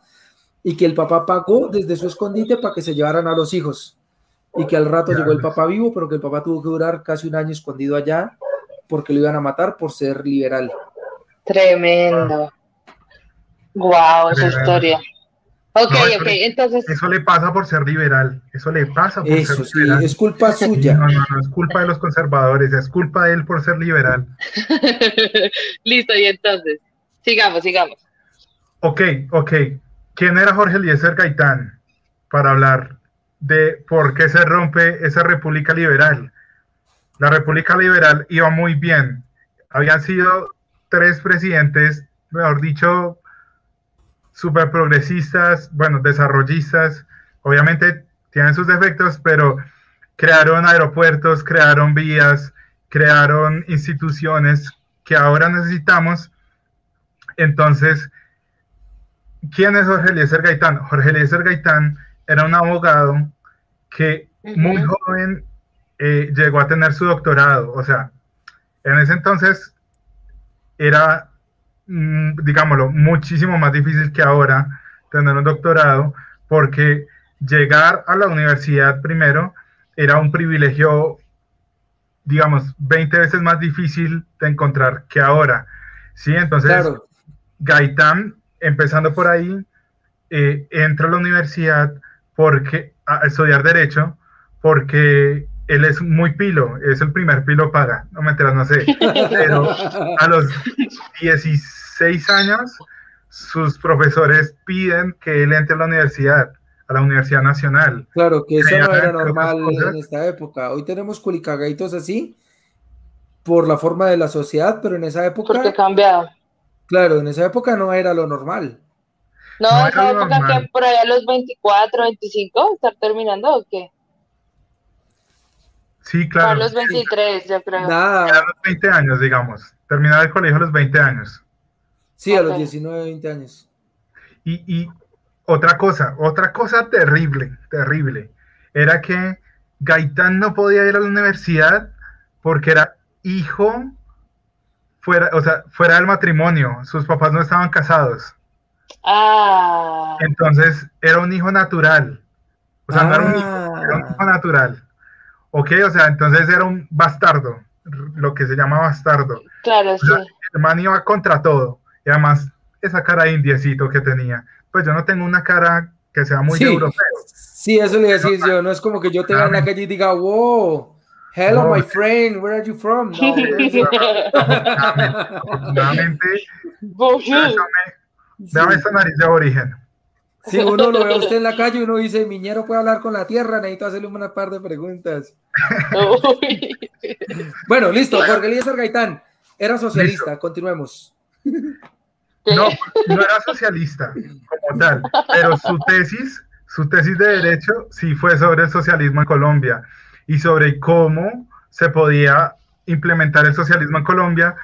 y que el papá pagó desde su escondite para que se llevaran a los hijos y que al rato llegó el papá vivo, pero que el papá tuvo que durar casi un año escondido allá porque lo iban a matar por ser liberal. Tremendo. Wow, esa Tremendo. historia. Ok, No, ok, le- entonces, Eso le pasa por ser liberal. Eso le pasa por Eso ser sí, liberal. es culpa suya. No, no, no es culpa de los conservadores, es culpa de él por ser liberal. listo, y entonces, sigamos, sigamos. Ok, ok. ¿Quién era Jorge Eliezer Gaitán para hablar de por qué se rompe esa república liberal? La república liberal iba muy bien. Habían sido tres presidentes, mejor dicho, super progresistas, bueno, desarrollistas. Obviamente tienen sus defectos, pero crearon aeropuertos, crearon vías, crearon instituciones que ahora necesitamos. Entonces, ¿quién es Jorge Eliezer Gaitán? Jorge Eliezer Gaitán era un abogado que muy joven eh, llegó a tener su doctorado. O sea, en ese entonces era, digámoslo, muchísimo más difícil que ahora tener un doctorado, porque llegar a la universidad primero era un privilegio, digamos, 20 veces más difícil de encontrar que ahora. Sí, entonces Claro, Gaitán, empezando por ahí, eh, entra a la universidad porque a estudiar derecho, porque él es muy pilo, es el primer pilo para, no me enteras, no sé, pero a los 16 años sus profesores piden que él entre a la universidad, a la Universidad Nacional. claro, que eso no era normal en esta época. Hoy tenemos culicagaitos así por la forma de la sociedad, pero en esa época, Porque cambiado. claro, en esa época no era lo normal. No, No esa época normal. que por ahí a los 24, 25, estar terminando o qué? Sí, A claro. los 23, yo creo. A Nada, los 20 años, digamos. Terminar el colegio a los 20 años. Sí, a los Ok. 19, 20 años. Y, y otra cosa, otra cosa terrible, terrible, era que Gaitán no podía ir a la universidad porque era hijo fuera, o sea, fuera del matrimonio. Sus papás no estaban casados. Ah, Entonces era un hijo natural. O sea, no era un hijo, Ah. era un hijo natural. Ok, o sea, entonces era un bastardo, lo que se llama bastardo. claro, O sea, sí. el man iba contra todo. Y además, esa cara de indiecito que tenía. Pues yo no tengo una cara que sea muy Sí. europeo. Sí, eso le a decir yo. No es como que yo te vea en la calle y diga, wow, hello, No. my friend, where are you from? No, no es- Afortunadamente, déjame, déjame esa nariz de origen. Si uno lo ve a usted en la calle, uno dice, Miñero puede hablar con la tierra, necesito hacerle una par de preguntas. Bueno, listo, Jorge Eliezer Gaitán, era socialista, continuemos. No, no era socialista como tal, pero su tesis, su tesis de derecho sí fue sobre el socialismo en Colombia y sobre cómo se podía implementar el socialismo en Colombia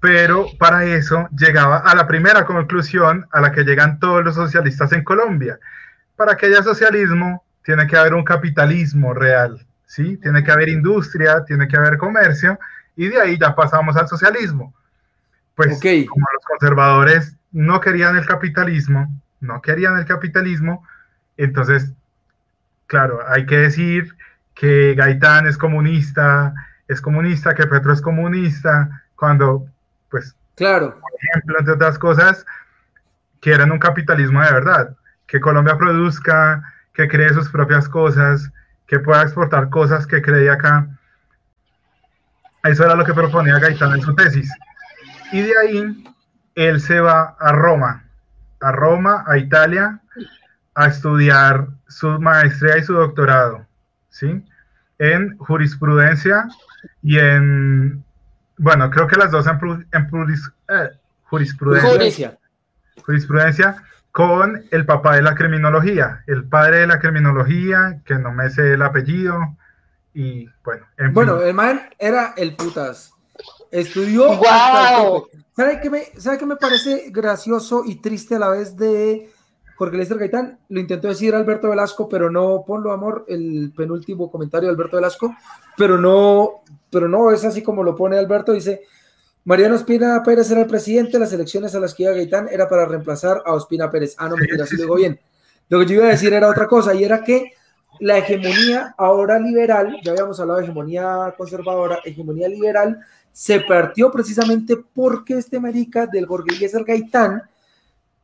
pero para eso llegaba a la primera conclusión a la que llegan todos los socialistas en Colombia. Para que haya socialismo, tiene que haber un capitalismo real, ¿sí? Tiene que haber industria, tiene que haber comercio, y de ahí ya pasamos al socialismo. Pues como los conservadores no querían el capitalismo, no querían el capitalismo, entonces, claro, hay que decir que Gaitán es comunista, es comunista, que Petro es comunista, cuando, pues, claro. por ejemplo, entre otras cosas, quieren un capitalismo de verdad, que Colombia produzca, que cree sus propias cosas, que pueda exportar cosas que cree acá. Eso era lo que proponía Gaitán en su tesis. Y de ahí él se va a Roma, a Roma, a Italia, a estudiar su maestría y su doctorado, ¿sí? En jurisprudencia y en, bueno, creo que las dos en, eh, jurisprudencia. Jurisprudencia con el papá de la criminología, el padre de la criminología, que no me sé el apellido, y bueno. bueno, el man era el putas. Estudió. Wow. ¿Sabe qué, me, ¿Sabe qué me parece gracioso y triste a la vez de Jorge Lester Gaitán? Lo intentó decir Alberto Velasco, pero no, ponlo amor, el penúltimo comentario de Alberto Velasco, pero no, pero no es así como lo pone Alberto, dice. Mariano Ospina Pérez era el presidente, las elecciones a las que iba Gaitán era para reemplazar a Ospina Pérez. Ah, no, mentira, sí lo digo bien. Lo que yo iba a decir era otra cosa, y era que la hegemonía ahora liberal, ya habíamos hablado de hegemonía conservadora, hegemonía liberal, se partió precisamente porque este marica del Eliezer Gaitán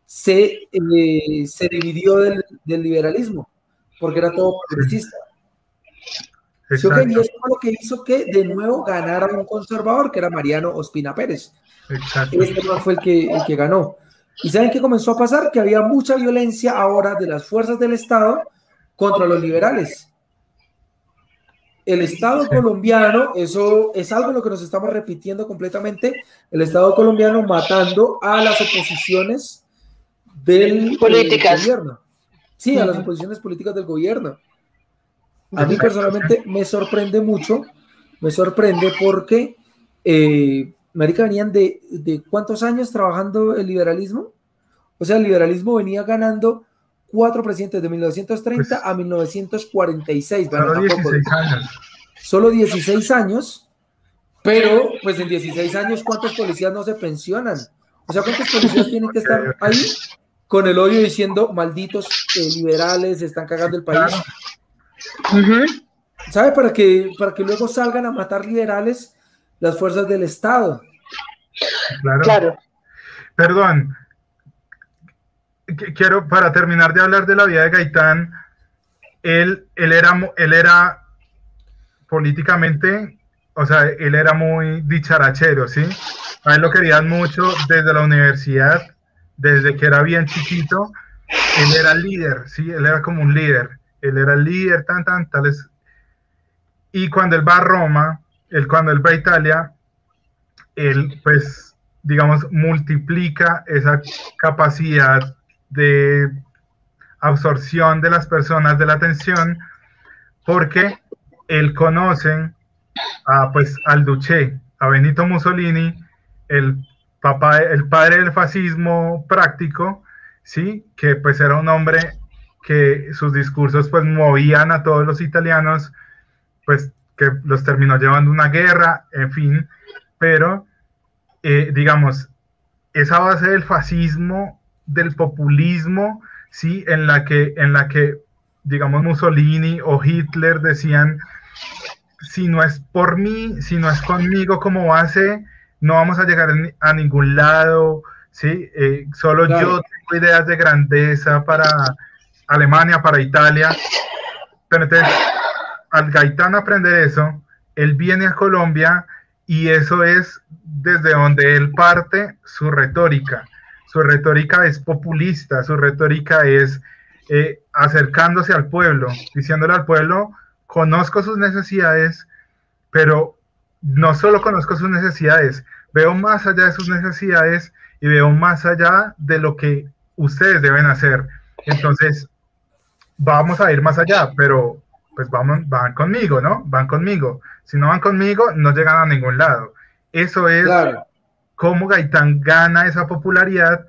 se, eh, se dividió del, liberalismo, porque era todo progresista. y eso fue lo que hizo que de nuevo ganara un conservador, que era Mariano Ospina Pérez. Exacto. Este fue el que, el que ganó. ¿Y saben qué comenzó a pasar? Que había mucha violencia ahora de las fuerzas del Estado contra los liberales el Estado colombiano, eso es algo en lo que nos estamos repitiendo completamente, el Estado colombiano matando a las oposiciones del, gobierno. Sí, a las oposiciones políticas del gobierno. A mí personalmente me sorprende mucho, me sorprende porque, eh, Marica, venían de, de cuántos años trabajando el liberalismo. O sea, el liberalismo venía ganando cuatro presidentes de 1930 pues, a 1946. Solo 16 años. Solo 16 años, pero pues en 16 años, ¿cuántos policías no se pensionan? O sea, ¿cuántos policías tienen que estar ahí con el odio diciendo, malditos eh, liberales, están cagando el país? ¿Sabe? Para que, para que luego salgan a matar liberales las fuerzas del Estado. Claro. claro. Perdón, quiero, para terminar de hablar de la vida de Gaitán, él, él, era, él era políticamente, o sea, él era muy dicharachero, ¿sí? A él lo querían mucho desde la universidad, desde que era bien chiquito, él era líder, ¿sí? Él era como un líder, él era líder, tan, tan, tales. Y cuando él va a Roma, él cuando él va a Italia, él pues, digamos, multiplica esa capacidad de absorción de las personas de la atención, porque él conoce a, pues, al Duce, a Benito Mussolini, el, papá, el padre del fascismo práctico, ¿sí? que pues era un hombre que sus discursos pues movían a todos los italianos, pues que los terminó llevando una guerra, en fin, pero eh, digamos, esa base del fascismo del populismo, ¿sí? En la que, en la que digamos, Mussolini o Hitler decían, si no es por mí, si no es conmigo como base, no vamos a llegar a ningún lado, ¿sí? Eh, solo yo tengo ideas de grandeza para Alemania, para Italia. Pero entonces, al Gaitán aprender eso, él viene a Colombia y eso es desde donde él parte su retórica su retórica es populista, su retórica es eh, acercándose al pueblo, diciéndole al pueblo, conozco sus necesidades, pero no solo conozco sus necesidades, veo más allá de sus necesidades y veo más allá de lo que ustedes deben hacer. Entonces, vamos a ir más allá, pero pues vamos, van conmigo, ¿no? Van conmigo. Si no van conmigo, no llegan a ningún lado. Eso es cómo Gaitán gana esa popularidad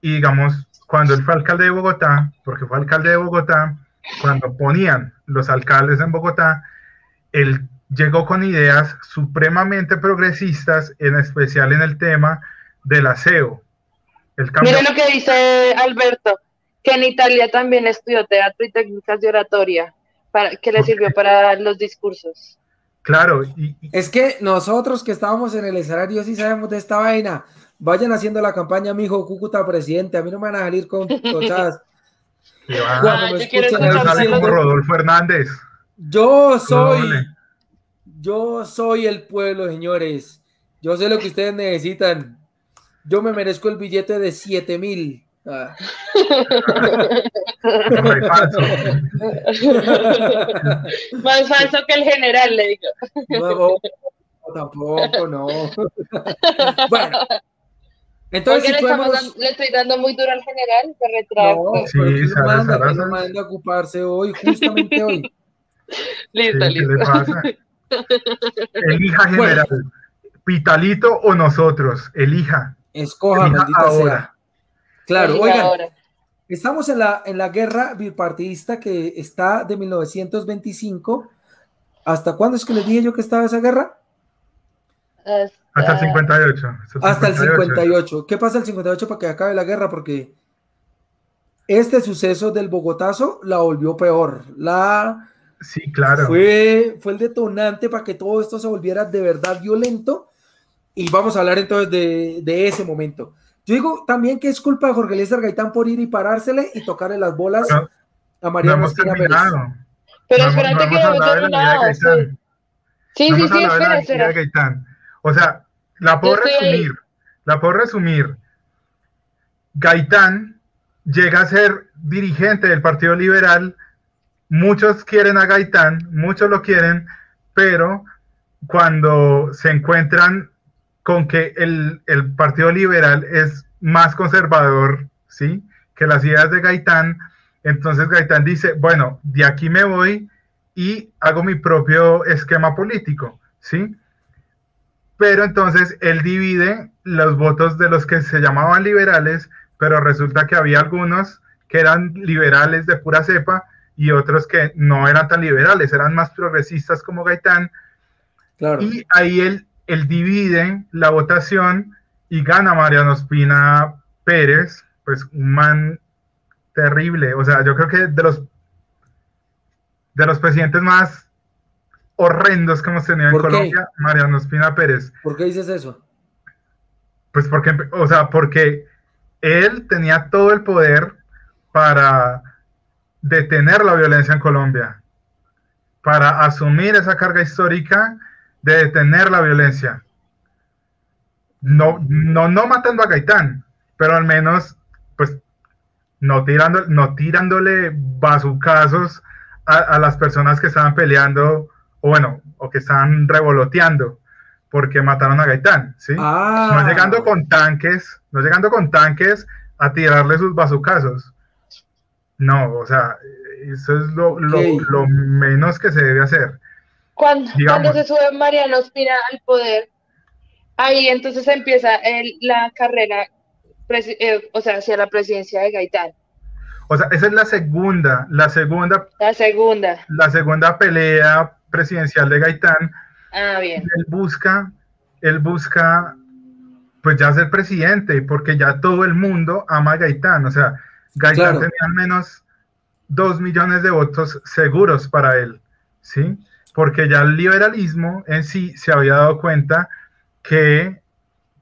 y digamos, cuando él fue alcalde de Bogotá, porque fue alcalde de Bogotá, cuando ponían los alcaldes en Bogotá, él llegó con ideas supremamente progresistas, en especial en el tema del aseo. El Mira lo que dice Alberto, que en Italia también estudió teatro y técnicas de oratoria, para, que le sirvió para los discursos. Claro. Es que nosotros que estábamos en el escenario sí sabemos de esta vaina. Vayan haciendo la campaña, mi hijo Cúcuta presidente. A mí no me van a salir con tochadas. Me como Rodolfo Hernández. Yo soy, yo soy el pueblo, señores. Yo sé lo que ustedes necesitan. Yo me merezco el billete de 7 mil. Ah. Más falso que el general, le digo. No, tampoco, no. bueno. Entonces, si le, le, estoy dando muy duro al general de retraso. No, sí, no manda, no manda a ocuparse hoy, justamente hoy. listo, listo. ¿Qué le pasa? Elija general. Pitalito o nosotros, elija. Escoja, maldita ahora. sea. Claro, oigan, estamos en la, en la guerra bipartidista que está de 1925. ¿Hasta cuándo es que les dije yo que estaba esa guerra? Hasta, el 58. Hasta el 58. ¿Qué pasa el 58 para que acabe la guerra? Porque este suceso del Bogotazo la volvió peor. La sí, claro. Fue, fue el detonante para que todo esto se volviera de verdad violento. Y vamos a hablar entonces de, de ese momento. Yo digo también que es culpa de Jorge Eliezer Gaitán por ir y parársele y tocarle las bolas a Mariano no Pérez. Pero espérate que no hemos terminado. Sí, sí, sí, espera, espera. Gaitán. O sea, la puedo resumir. La puedo resumir. Gaitán llega a ser dirigente del Partido Liberal. Muchos quieren a Gaitán, muchos lo quieren, pero cuando se encuentran con que el, Partido Liberal es más conservador, ¿sí? Que las ideas de Gaitán. Entonces Gaitán dice, bueno, de aquí me voy y hago mi propio esquema político, ¿sí? Pero entonces él divide los votos de los que se llamaban liberales, pero resulta que había algunos que eran liberales de pura cepa y otros que no eran tan liberales, eran más progresistas como Gaitán. Y ahí él él divide la votación y gana Mariano Espina Pérez, pues un man terrible. O sea, yo creo que de los de los presidentes más horrendos que hemos tenido en Colombia, Mariano Espina Pérez. ¿Por qué dices eso? Pues porque, o sea, porque él tenía todo el poder para detener la violencia en Colombia, para asumir esa carga histórica de detener la violencia. No, no, no matando a Gaitán, pero al menos, pues, no, tirando, no tirándole bazucazos a, a las personas que estaban peleando, o bueno, o que estaban revoloteando, porque mataron a Gaitán, ¿sí? Ah. No llegando con tanques, no llegando con tanques a tirarle sus bazucazos. No, o sea, eso es lo, lo, lo menos que se debe hacer. Cuando, se sube Mariano Espina al poder, ahí entonces empieza la carrera, eh, o sea, hacia la presidencia de Gaitán. O sea, esa es la segunda, la segunda. La segunda. La segunda pelea presidencial de Gaitán. Ah, bien. Él busca, él busca, pues ya ser presidente, porque ya todo el mundo ama a Gaitán. O sea, Gaitán tenía al menos dos millones de votos seguros para él, ¿sí? Porque ya el liberalismo en sí se había dado cuenta que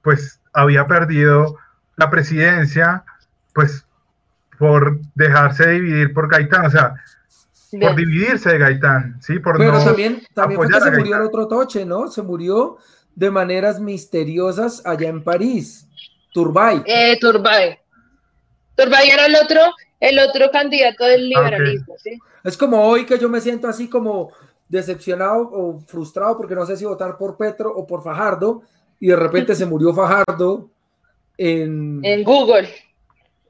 pues había perdido la presidencia pues por dejarse dividir por Gaitán, o sea, por dividirse de Gaitán, ¿sí? Por Pero también, también fue que se murió el otro toche, ¿no? Se murió de maneras misteriosas allá en París, Turbay. Eh, Turbay. Turbay era el otro, el otro candidato del ah, liberalismo, ¿sí? Es como hoy que yo me siento así como decepcionado o frustrado porque no sé si votar por Petro o por Fajardo y de repente se murió Fajardo en, en Google.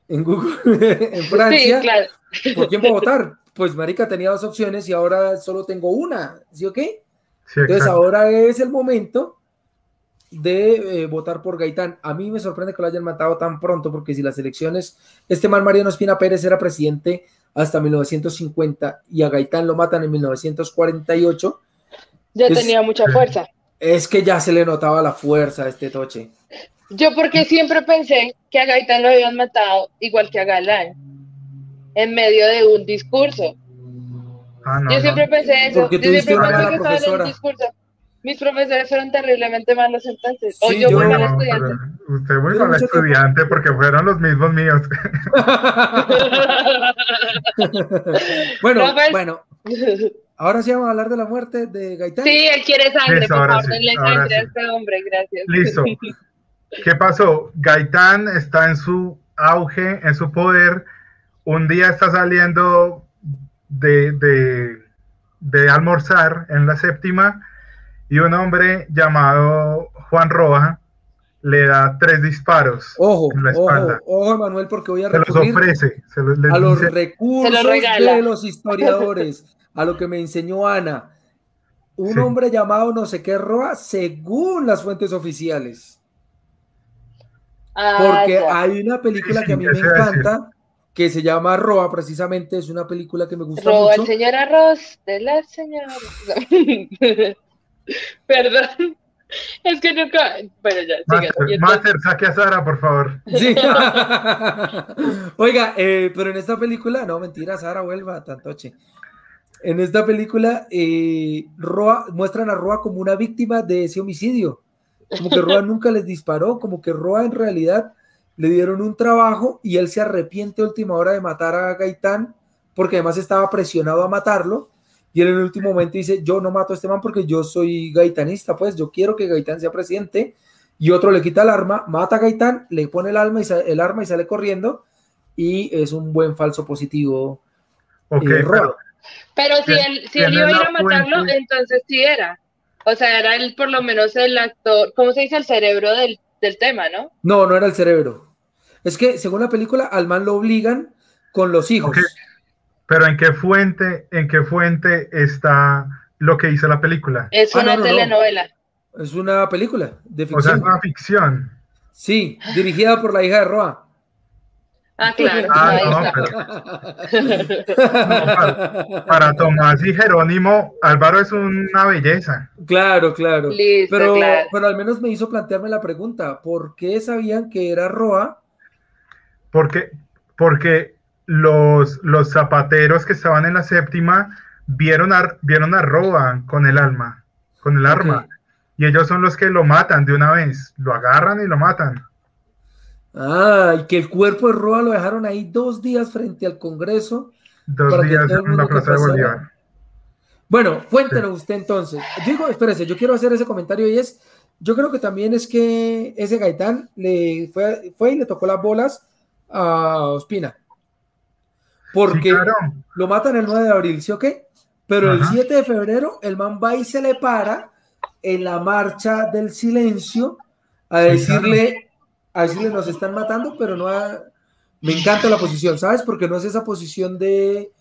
En Google, en Francia. ¿Por quién puedo votar? Pues Marica tenía dos opciones y ahora solo tengo una, ¿sí o qué? Entonces ahora es el momento de eh, votar por Gaitán. A mí me sorprende que lo hayan matado tan pronto, porque si las elecciones, este man Mariano Espina Pérez era presidente hasta 1950 y a Gaitán lo matan en 1948. Ya tenía mucha fuerza. Es que ya se le notaba la fuerza a este toche. Yo porque siempre pensé que a Gaitán lo habían matado igual que a Galán, en medio de un discurso. Ah, yo siempre pensé eso. Yo siempre pensé que estaba en un discurso. Mis profesores fueron terriblemente malos entonces. o yo, fui mal estudiante. Usted fue mal estudiante porque fueron los mismos míos. bueno, pues. bueno. Ahora sí vamos a hablar de la muerte de Gaitán. Sí, él quiere sangre, por favor, denle sangre a este hombre, gracias. Listo. ¿Qué pasó? Gaitán está en su auge, en su poder. Un día está saliendo de, de, de almorzar en la séptima y un hombre llamado Juan Roja le da tres disparos ojo, en la espalda. Ojo, ojo, Manuel, porque voy a recurrir ofrece, a los recursos de los historiadores, a lo que me enseñó Ana. Un hombre llamado no sé qué Roa, según las fuentes oficiales. Ah, porque hay una película que a mí me encanta, que se llama Roa, precisamente, es una película que me gusta Roa, mucho. el señor Arroz de la señora. Perdón. Es que nunca. Bueno, ya, Master, Master, saque a Sara, por favor. Sí. Oiga, eh, pero en esta película, no, mentira, Sara, vuelva, tantoche. En esta película, eh, Roa, muestran a Roa como una víctima de ese homicidio. Como que Roa nunca les disparó, como que Roa en realidad le dieron un trabajo y él se arrepiente a última hora de matar a Gaitán, porque además estaba presionado a matarlo y él en el último momento dice, yo no mato a este man porque yo soy gaitanista, pues yo quiero que Gaitán sea presidente. Y otro le quita el arma, mata a Gaitán, le pone el, alma y el arma y sale corriendo. Y es un buen falso positivo. Okay, eh, pero, si él, si él iba a ir a matarlo, entonces sí era. O sea, era él por lo menos el actor, ¿cómo se dice? El cerebro del, tema, ¿no? No, no era el cerebro. Es que según la película, al man lo obligan con los hijos. Pero ¿en qué fuente, en qué fuente está lo que hizo la película? Es ah, una telenovela. Es una película de ficción. O sea, es una ficción. Sí, dirigida por la hija de Roa. Ah, claro. Ah, para, Tomás y Jerónimo, Álvaro es una belleza. Claro, claro. pero, pero al menos me hizo plantearme la pregunta, ¿por qué sabían que era Roa? Porque, porque los, los zapateros que estaban en la séptima vieron a, vieron a Roa con el alma, con el arma. Y ellos son los que lo matan de una vez. Lo agarran y lo matan. Ah, y que el cuerpo de Roa lo dejaron ahí dos días frente al Congreso. Dos días en la Plaza de Bolívar. Bueno, cuéntenos usted entonces. Digo, espérese, yo quiero hacer ese comentario y es, yo creo que también es que ese Gaitán le fue, fue y le tocó las bolas a Ospina porque lo matan el 9 de abril, ¿sí o qué? Pero el 7 de febrero el man va y se le para en la marcha del silencio a decirle, a decirle nos están matando, pero no me encanta la posición, ¿sabes? Porque no es esa posición de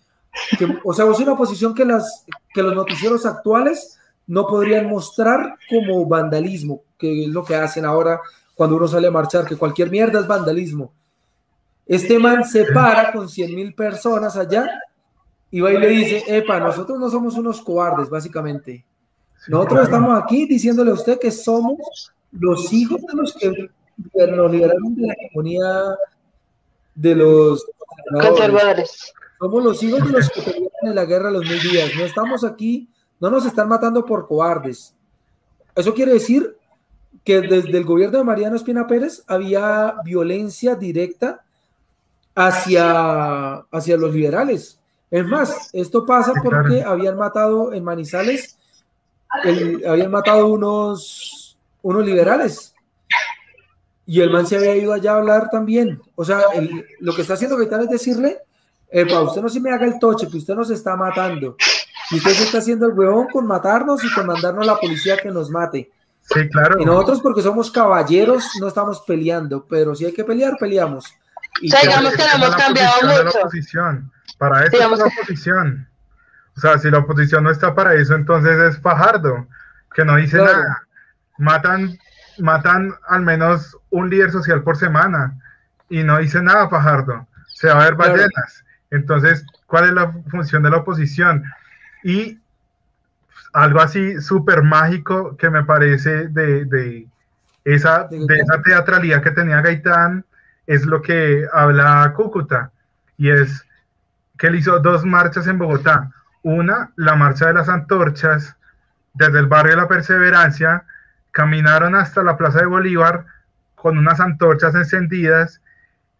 o sea, es una posición que las que los noticieros actuales no podrían mostrar como vandalismo, que es lo que hacen ahora cuando uno sale a marchar, que cualquier mierda es vandalismo. Este man se para con 100 mil personas allá y va y le dice, epa, nosotros no somos unos cobardes, básicamente. Nosotros estamos aquí diciéndole a usted que somos los hijos de los que nos liberaron de la hegemonía de los conservadores. Somos los hijos de los que pelearon en la guerra los mil días. No estamos aquí, no nos están matando por cobardes. Eso quiere decir que desde el gobierno de Mariano Espina Pérez había violencia directa hacia, hacia los liberales. Es más, esto pasa porque habían matado en Manizales, habían matado unos, unos liberales. Y el man se había ido allá a hablar también. O sea, lo que está haciendo Gaitán es decirle, para usted no se me haga el toche, que usted nos está matando. Y usted se está haciendo el huevón con matarnos y con mandarnos a la policía que nos mate. Sí, claro. Y nosotros porque somos caballeros no estamos peleando, pero si hay que pelear, peleamos. Y o sea, digamos que hemos cambiado mucho. Para eso es la oposición. O sea, si la oposición no está para eso, entonces es Fajardo, que no dice nada. Matan matan al menos un líder social por semana y no dice nada Fajardo. Se va a ver ballenas. Entonces, ¿cuál es la función de la oposición? Y algo así súper mágico que me parece de, esa, de esa teatralidad que tenía Gaitán es lo que habla Cúcuta y es que él hizo dos marchas en Bogotá. Una, la marcha de las antorchas, desde el barrio de la Perseverancia, caminaron hasta la Plaza de Bolívar con unas antorchas encendidas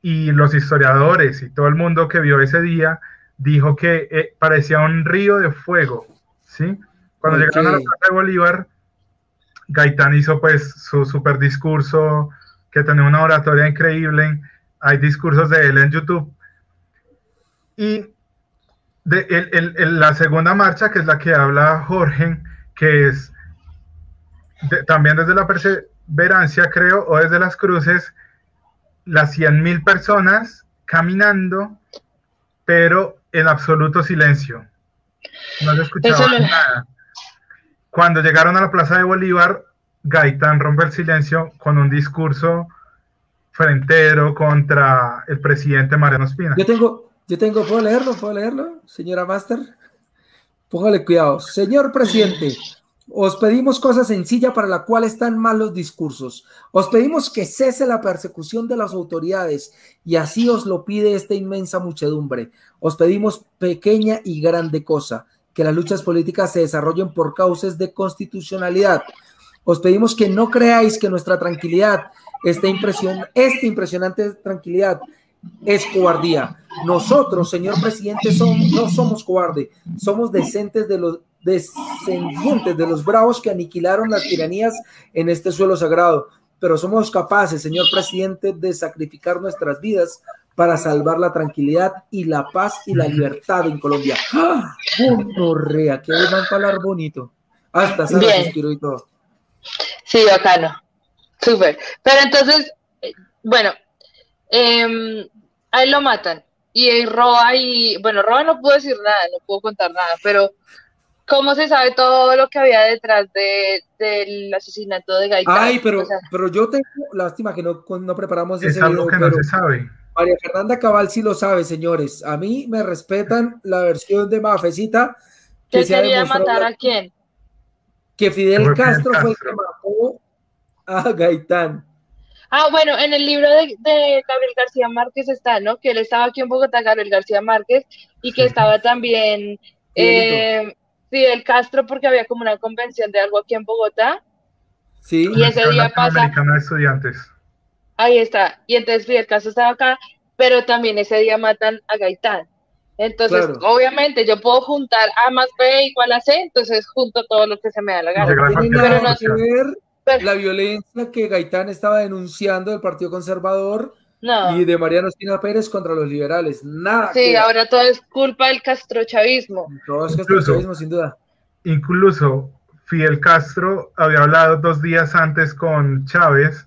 y los historiadores y todo el mundo que vio ese día dijo que eh, parecía un río de fuego, ¿sí? Cuando llegaron a la Plaza de Bolívar, Gaitán hizo pues su super discurso que tenía una oratoria increíble, hay discursos de él en YouTube. Y de, la segunda marcha, que es la que habla Jorge, que es también desde la perseverancia, creo, o desde las cruces, las 100.000 personas caminando, pero en absoluto silencio. No se escuchaba nada. Cuando llegaron a la Plaza de Bolívar, Gaitán rompe el silencio con un discurso frentero contra el presidente Mariano Espina. Yo tengo, yo tengo, ¿puedo leerlo? ¿Puedo leerlo, señora Master? Póngale cuidado. Señor presidente, os pedimos cosa sencilla para la cual están mal los discursos. Os pedimos que cese la persecución de las autoridades y así os lo pide esta inmensa muchedumbre. Os pedimos pequeña y grande cosa, que las luchas políticas se desarrollen por causas de constitucionalidad. Os pedimos que no creáis que nuestra tranquilidad, esta, impresión, esta impresionante tranquilidad, es cobardía. Nosotros, señor presidente, no somos cobardes, somos decentes de los descendientes de los bravos que aniquilaron las tiranías en este suelo sagrado, pero somos capaces, señor presidente, de sacrificar nuestras vidas para salvar la tranquilidad y la paz y la libertad en Colombia. ¡Ah! ¡Qué ¡Qué van a hablar bonito! Hasta se y todo. Sí, bacano. Súper. Pero entonces, eh, bueno, eh, ahí lo matan. Y Roa y, bueno, Roa no pudo decir nada, no pudo contar nada, pero ¿cómo se sabe todo lo que había detrás de, del asesinato de Gaitán? Ay, pero, pero yo tengo lástima que no, no preparamos es algo que no se sabe. María Fernanda Cabal sí lo sabe, señores. A mí me respetan la versión de Mafecita. Que ¿Qué quería matar a quién? Que Fidel Castro fue el que mató a Gaitán. Ah, bueno, en el libro de, Gabriel García Márquez está, ¿no? Que él estaba aquí en Bogotá, Gabriel García Márquez, y que estaba también eh, Fidel Castro, porque había como una convención de algo aquí en Bogotá. Sí. Y ese día pasa. de estudiantes. Ahí está. Y entonces Fidel Castro estaba acá, pero también ese día matan a Gaitán. Entonces, obviamente, yo puedo juntar A más B igual a C, entonces junto todo lo que se me da la gana. Pero no, la violencia que Gaitán estaba denunciando del Partido Conservador y de Mariano Espina Pérez contra los liberales. Nada. Sí, ahora todo es culpa del castrochavismo. Todo es castrochavismo, sin duda. Incluso Fidel Castro había hablado dos días antes con Chávez,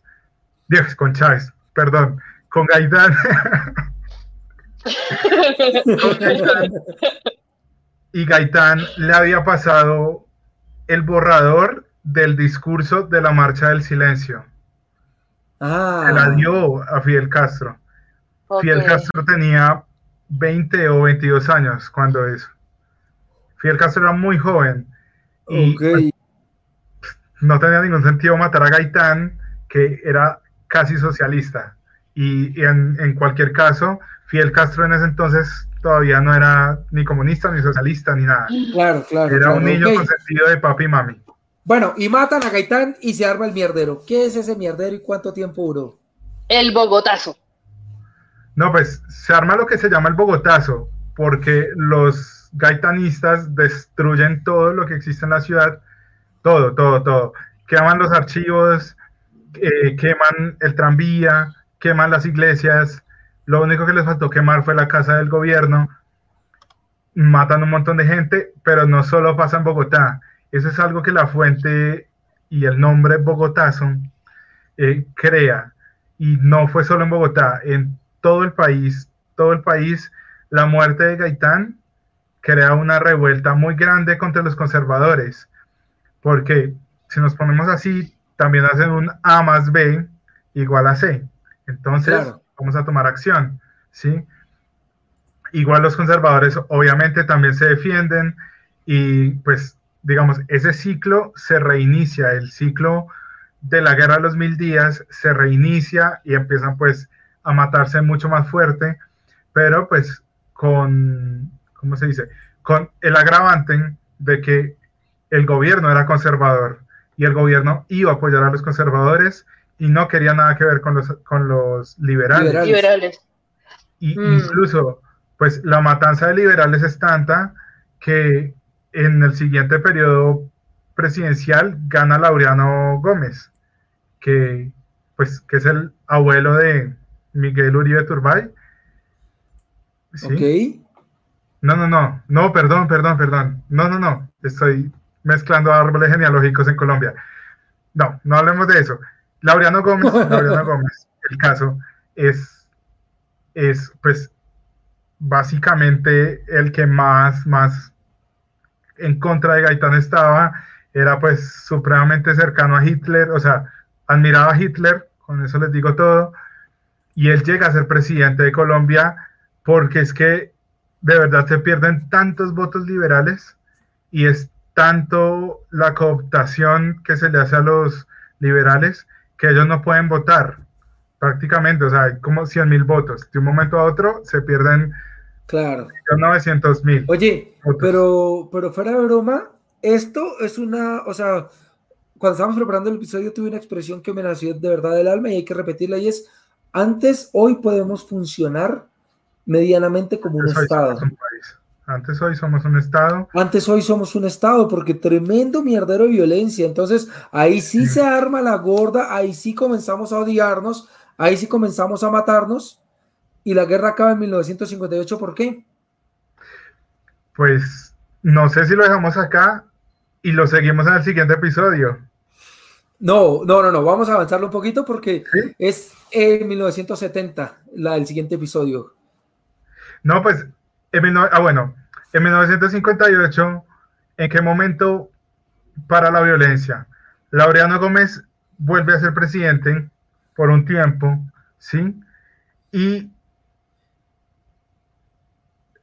Dios, con Chávez, perdón, con Gaitán. Gaitán. Y Gaitán le había pasado el borrador del discurso de la Marcha del Silencio. Ah. Se la dio a Fidel Castro. Fidel Castro tenía 20 o 22 años cuando eso. Fidel Castro era muy joven. Y pues, no tenía ningún sentido matar a Gaitán, que era casi socialista. Y, en, en, cualquier caso, Fidel Castro en ese entonces todavía no era ni comunista, ni socialista, ni nada. Claro, claro. Era un niño con sentido de papi y mami. Bueno, y matan a Gaitán y se arma el mierdero. ¿Qué es ese mierdero y cuánto tiempo duró? El Bogotazo. No, pues se arma lo que se llama el Bogotazo, porque los gaitanistas destruyen todo lo que existe en la ciudad, todo, todo, todo. Queman los archivos, eh, queman el tranvía, queman las iglesias. Lo único que les faltó quemar fue la casa del gobierno. Matan un montón de gente, pero no solo pasa en Bogotá eso es algo que la fuente y el nombre Bogotazo eh, crea. Y no fue solo en Bogotá, en todo el país, todo el país, la muerte de Gaitán crea una revuelta muy grande contra los conservadores. Porque si nos ponemos así, también hacen un A más B igual a C. Entonces, Claro. vamos a tomar acción, ¿sí? Igual los conservadores obviamente también se defienden y pues digamos, ese ciclo se reinicia, el ciclo de la guerra de los mil días se reinicia y empiezan pues a matarse mucho más fuerte, pero pues con, ¿cómo se dice? Con el agravante de que el gobierno era conservador y el gobierno iba a apoyar a los conservadores y no quería nada que ver con los, con los liberales. Liberales. Y Mm. incluso, pues la matanza de liberales es tanta que en el siguiente periodo presidencial gana Laureano Gómez, que pues que es el abuelo de Miguel Uribe Turbay. ¿Sí? Ok. No, no, no, no, perdón, perdón, perdón. No, no, no, estoy mezclando árboles genealógicos en Colombia. No, no hablemos de eso. Laureano Gómez, Laureano Gómez, el caso es, es pues básicamente el que más, más en contra de Gaitán estaba, era pues supremamente cercano a Hitler, o sea, admiraba a Hitler, con eso les digo todo, y él llega a ser presidente de Colombia porque es que de verdad se pierden tantos votos liberales y es tanto la cooptación que se le hace a los liberales que ellos no pueden votar prácticamente, o sea, hay como 100 mil votos. De un momento a otro se pierden Claro. 900 mil. Oye, pero, pero fuera de broma, esto es una, o sea, cuando estábamos preparando el episodio tuve una expresión que me nació de verdad del alma y hay que repetirla y es, antes hoy podemos funcionar medianamente como un Estado. somos un país. Antes hoy somos un Estado. Antes hoy somos un Estado porque tremendo mierdero de violencia. Entonces ahí sí se arma la gorda, ahí sí comenzamos a odiarnos, ahí sí comenzamos a matarnos y la guerra acaba en 1958. ¿Por qué? Pues no sé si lo dejamos acá y lo seguimos en el siguiente episodio. No, no, no, no, vamos a avanzarlo un poquito porque ¿Sí? es en 1970 la, el siguiente episodio. No, pues, en, no- ah, bueno, en 1958, ¿en qué momento para la violencia? Laureano Gómez vuelve a ser presidente por un tiempo, ¿sí? Y,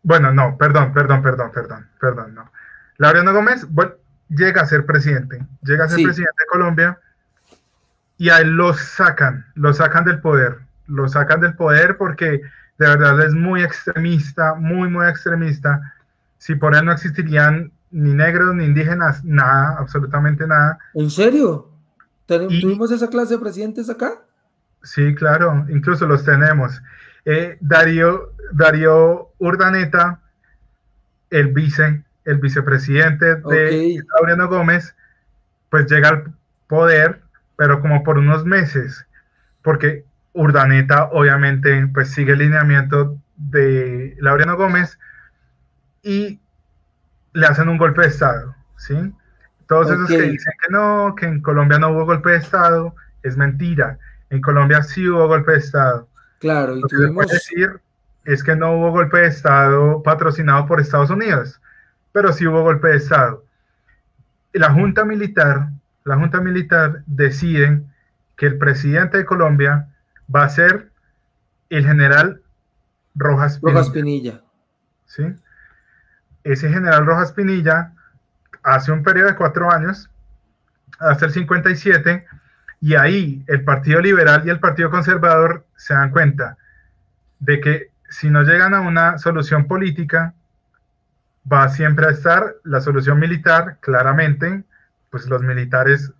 bueno, no, perdón, perdón, perdón, perdón, perdón, no. Laureano Gómez llega a ser presidente, llega a ser Sí. presidente de Colombia y a él lo sacan, lo sacan del poder, lo sacan del poder porque de verdad es muy extremista, muy, muy extremista. Si por él no existirían ni negros, ni indígenas, nada, absolutamente nada. ¿En serio? ¿Ten- Y- ¿Tuvimos esa clase de presidentes acá? Sí, claro, incluso los tenemos. Eh, Darío, Darío Urdaneta, el vice, el vicepresidente de Ok. Laureano Gómez, pues llega al poder, pero como por unos meses, porque Urdaneta obviamente pues sigue el lineamiento de Laureano Gómez y le hacen un golpe de Estado, ¿sí? Todos esos que dicen que no, que en Colombia no hubo golpe de Estado, es mentira. En Colombia sí hubo golpe de Estado. Claro, y Lo que tuvimos... decir es que no hubo golpe de Estado patrocinado por Estados Unidos, pero sí hubo golpe de Estado. La Junta Militar, la Junta Militar decide que el presidente de Colombia va a ser el general Rojas Pinilla. Rojas Pinilla. ¿sí? Ese general Rojas Pinilla hace un periodo de cuatro años, hasta el 57, y ahí el Partido Liberal y el Partido Conservador se dan cuenta de que si no llegan a una solución política, va siempre a estar la solución militar, claramente, pues los militares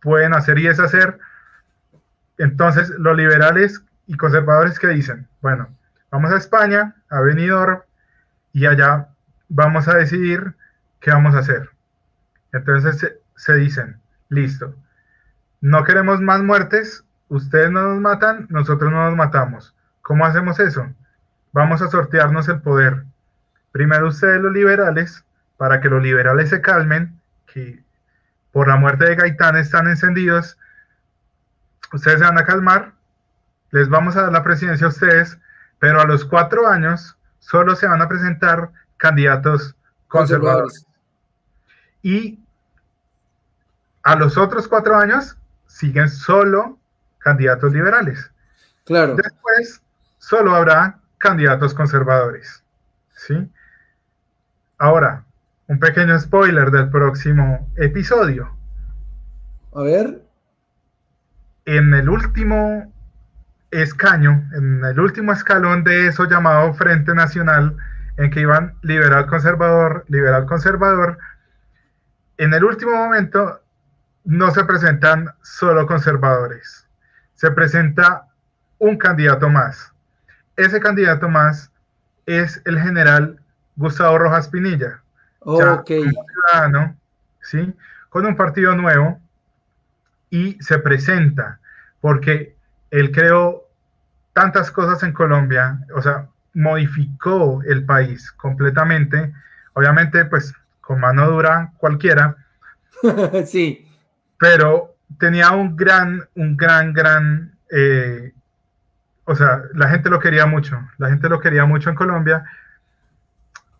pueden hacer y deshacer. Entonces, los liberales y conservadores que dicen, bueno, vamos a España, a Benidorm, y allá vamos a decidir qué vamos a hacer. Entonces se, dicen, listo, no queremos más muertes, ustedes no nos matan, nosotros no nos matamos. ¿Cómo hacemos eso? Vamos a sortearnos el poder. Primero ustedes los liberales, para que los liberales se calmen, que por la muerte de Gaitán están encendidos, ustedes se van a calmar, les vamos a dar la presidencia a ustedes, pero a los cuatro años solo se van a presentar candidatos conservadores. Conservadores. Y a los otros cuatro años siguen solo candidatos liberales. Claro. Después solo habrá candidatos conservadores. ¿sí? Ahora, un pequeño spoiler del próximo episodio. A ver. En el último escaño, en el último escalón de eso llamado Frente Nacional, en que iban liberal conservador, liberal conservador, en el último momento no se presentan solo conservadores, se presenta un candidato más. Ese candidato más es el general Gustavo Rojas Pinilla, ok. ciudadano, ¿sí? con un partido nuevo y se presenta porque él creó tantas cosas en Colombia, o sea, modificó el país completamente, obviamente pues con mano dura cualquiera. sí. Pero tenía un gran, un gran, gran, eh, o sea, la gente lo quería mucho, la gente lo quería mucho en Colombia,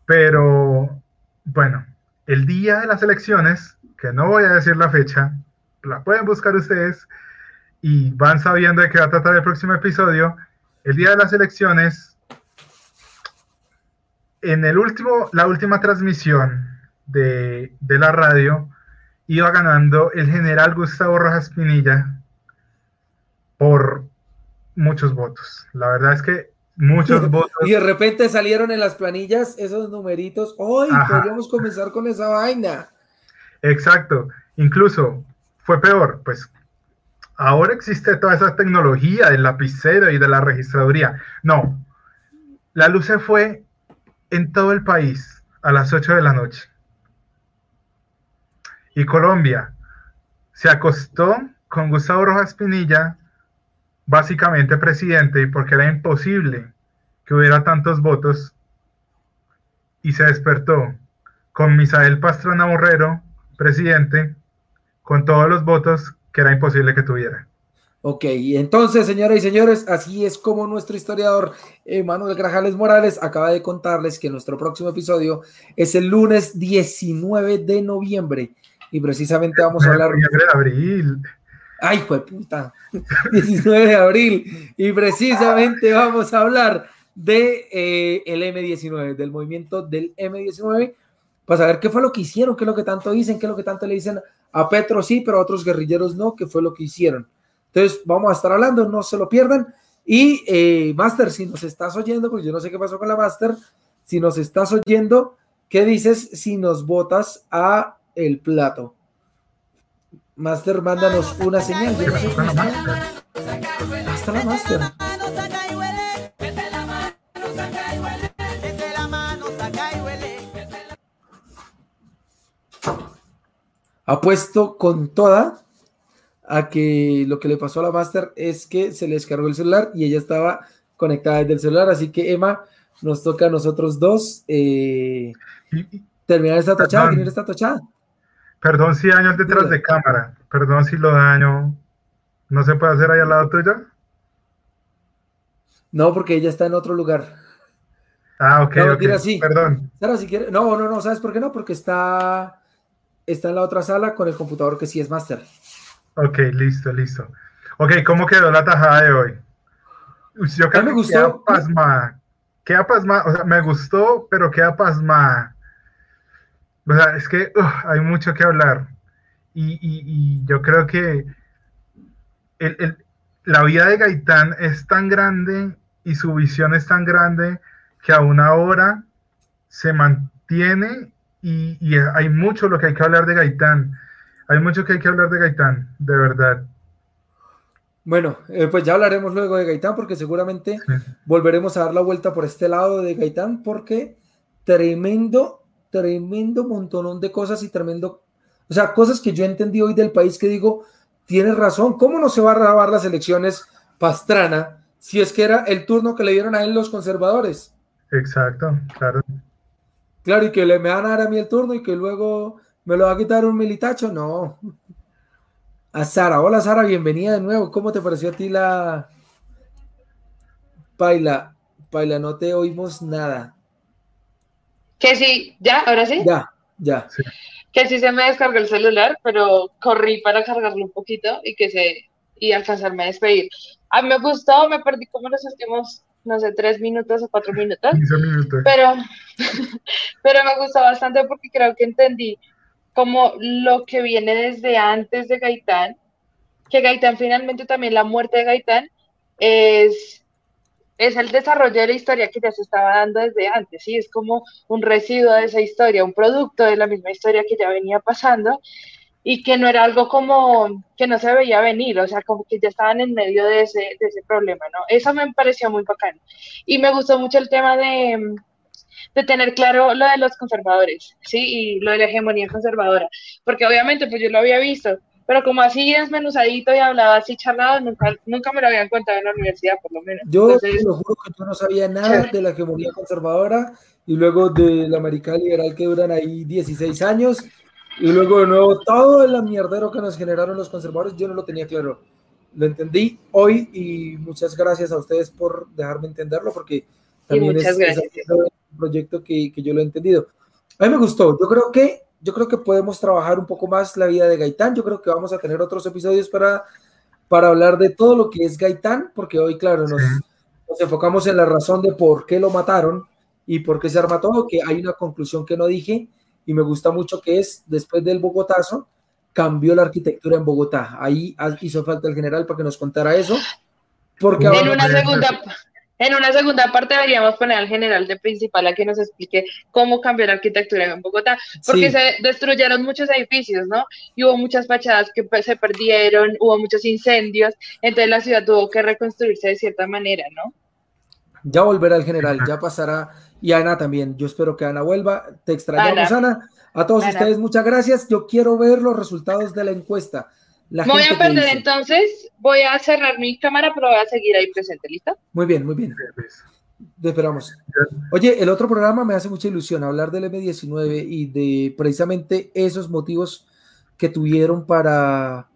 pero bueno, el día de las elecciones, que no voy a decir la fecha, la pueden buscar ustedes y van sabiendo de qué va a tratar el próximo episodio. El día de las elecciones, en el último, la última transmisión de, de la radio, iba ganando el general Gustavo Rojas Pinilla por muchos votos. La verdad es que muchos votos. Y de repente salieron en las planillas esos numeritos. ¡Hoy podríamos comenzar con esa vaina! Exacto. Incluso fue peor, pues ahora existe toda esa tecnología del lapicero y de la registraduría. No, la luz se fue en todo el país a las 8 de la noche. Y Colombia se acostó con Gustavo Rojas Pinilla, básicamente presidente, porque era imposible que hubiera tantos votos, y se despertó con Misael Pastrana Borrero, presidente, con todos los votos que era imposible que tuviera. Ok, entonces, señoras y señores, así es como nuestro historiador Manuel Grajales Morales acaba de contarles que nuestro próximo episodio es el lunes 19 de noviembre y precisamente vamos a hablar... de abril. Ay, fue puta. 19 de abril y precisamente vamos a hablar de eh, el M19, del movimiento del M19, para saber qué fue lo que hicieron, qué es lo que tanto dicen, qué es lo que tanto le dicen a Petro sí, pero a otros guerrilleros no, qué fue lo que hicieron. Entonces, vamos a estar hablando, no se lo pierdan. Y eh, Master, si nos estás oyendo, porque yo no sé qué pasó con la Master, si nos estás oyendo, ¿qué dices si nos votas a el plato? Master, mándanos una señal. Hasta la Master. Apuesto con toda a que lo que le pasó a la Master es que se le descargó el celular y ella estaba conectada desde el celular. Así que, Emma, nos toca a nosotros dos eh, terminar esta tochada, tener esta tochada. Perdón si años detrás de cámara. Perdón si lo daño. ¿No se puede hacer ahí al lado tuyo? No, porque ella está en otro lugar. Ah, ok. No, okay. así. Perdón. Sara, si quiere. No, no, no. ¿Sabes por qué no? Porque está, está en la otra sala con el computador que sí es máster. Ok, listo, listo. Ok, ¿cómo quedó la tajada de hoy? Yo creo me que gustó. queda pasmada. Queda pasmada. O sea, me gustó, pero queda pasmada. O sea, es que hay mucho que hablar. Y, y, y yo creo que el, el, la vida de Gaitán es tan grande y su visión es tan grande que aún ahora se mantiene y, y, hay mucho lo que hay que hablar de Gaitán. Hay mucho que hay que hablar de Gaitán, de verdad. Bueno, eh, pues ya hablaremos luego de Gaitán porque seguramente sí. volveremos a dar la vuelta por este lado de Gaitán porque tremendo, tremendo montonón de cosas y tremendo, o sea, cosas que yo entendí hoy del país que digo, tienes razón, ¿cómo no se va a grabar las elecciones Pastrana si es que era el turno que le dieron a él los conservadores? Exacto, claro. Claro, y que le me van a dar a mí el turno y que luego me lo va a quitar un militacho, no. A Sara, hola Sara, bienvenida de nuevo. ¿Cómo te pareció a ti la Paila? Paila, no te oímos nada. Que sí, ya, ahora sí. Ya, ya. Sí. que sí se me descargó el celular, pero corrí para cargarlo un poquito y que se y alcanzarme a despedir. A mí me gustó, me perdí como los últimos, no sé, tres minutos o cuatro minutos, minutos. pero, pero me gustó bastante porque creo que entendí como lo que viene desde antes de Gaitán, que Gaitán finalmente también la muerte de Gaitán es, es el desarrollo de la historia que ya se estaba dando desde antes, ¿sí? Es como un residuo de esa historia, un producto de la misma historia que ya venía pasando y que no era algo como que no se veía venir, o sea, como que ya estaban en medio de ese, de ese problema, ¿no? Eso me pareció muy bacano. Y me gustó mucho el tema de, de tener claro lo de los conservadores, ¿sí? Y lo de la hegemonía conservadora, porque obviamente pues yo lo había visto, pero como así desmenuzadito y hablaba así charlado, nunca, nunca me lo habían contado en la universidad, por lo menos. Yo te lo juro que yo no sabía nada de la hegemonía conservadora y luego de la americana liberal que duran ahí 16 años y luego de nuevo todo el mierdero que nos generaron los conservadores, yo no lo tenía claro. Lo entendí hoy y muchas gracias a ustedes por dejarme entenderlo porque también es, es, un proyecto que, que yo lo he entendido. A mí me gustó, yo creo que yo creo que podemos trabajar un poco más la vida de Gaitán. Yo creo que vamos a tener otros episodios para, para hablar de todo lo que es Gaitán, porque hoy, claro, nos, nos enfocamos en la razón de por qué lo mataron y por qué se arma todo, que hay una conclusión que no dije y me gusta mucho que es, después del Bogotazo, cambió la arquitectura en Bogotá. Ahí hizo falta el general para que nos contara eso. Porque en una segunda en una segunda parte deberíamos poner al general de principal a que nos explique cómo cambió la arquitectura en Bogotá, porque se destruyeron muchos edificios, ¿no? Y hubo muchas fachadas que se perdieron, hubo muchos incendios, entonces la ciudad tuvo que reconstruirse de cierta manera, ¿no? Ya volverá el general, ya pasará, y Ana también, yo espero que Ana vuelva, te extrañamos Ana, a todos ustedes muchas gracias, yo quiero ver los resultados de la encuesta. Voy a perder entonces, voy a cerrar mi cámara, pero voy a seguir ahí presente, ¿listo? Muy bien, muy bien. Te esperamos. Oye, el otro programa me hace mucha ilusión hablar del M19 y de precisamente esos motivos que tuvieron para,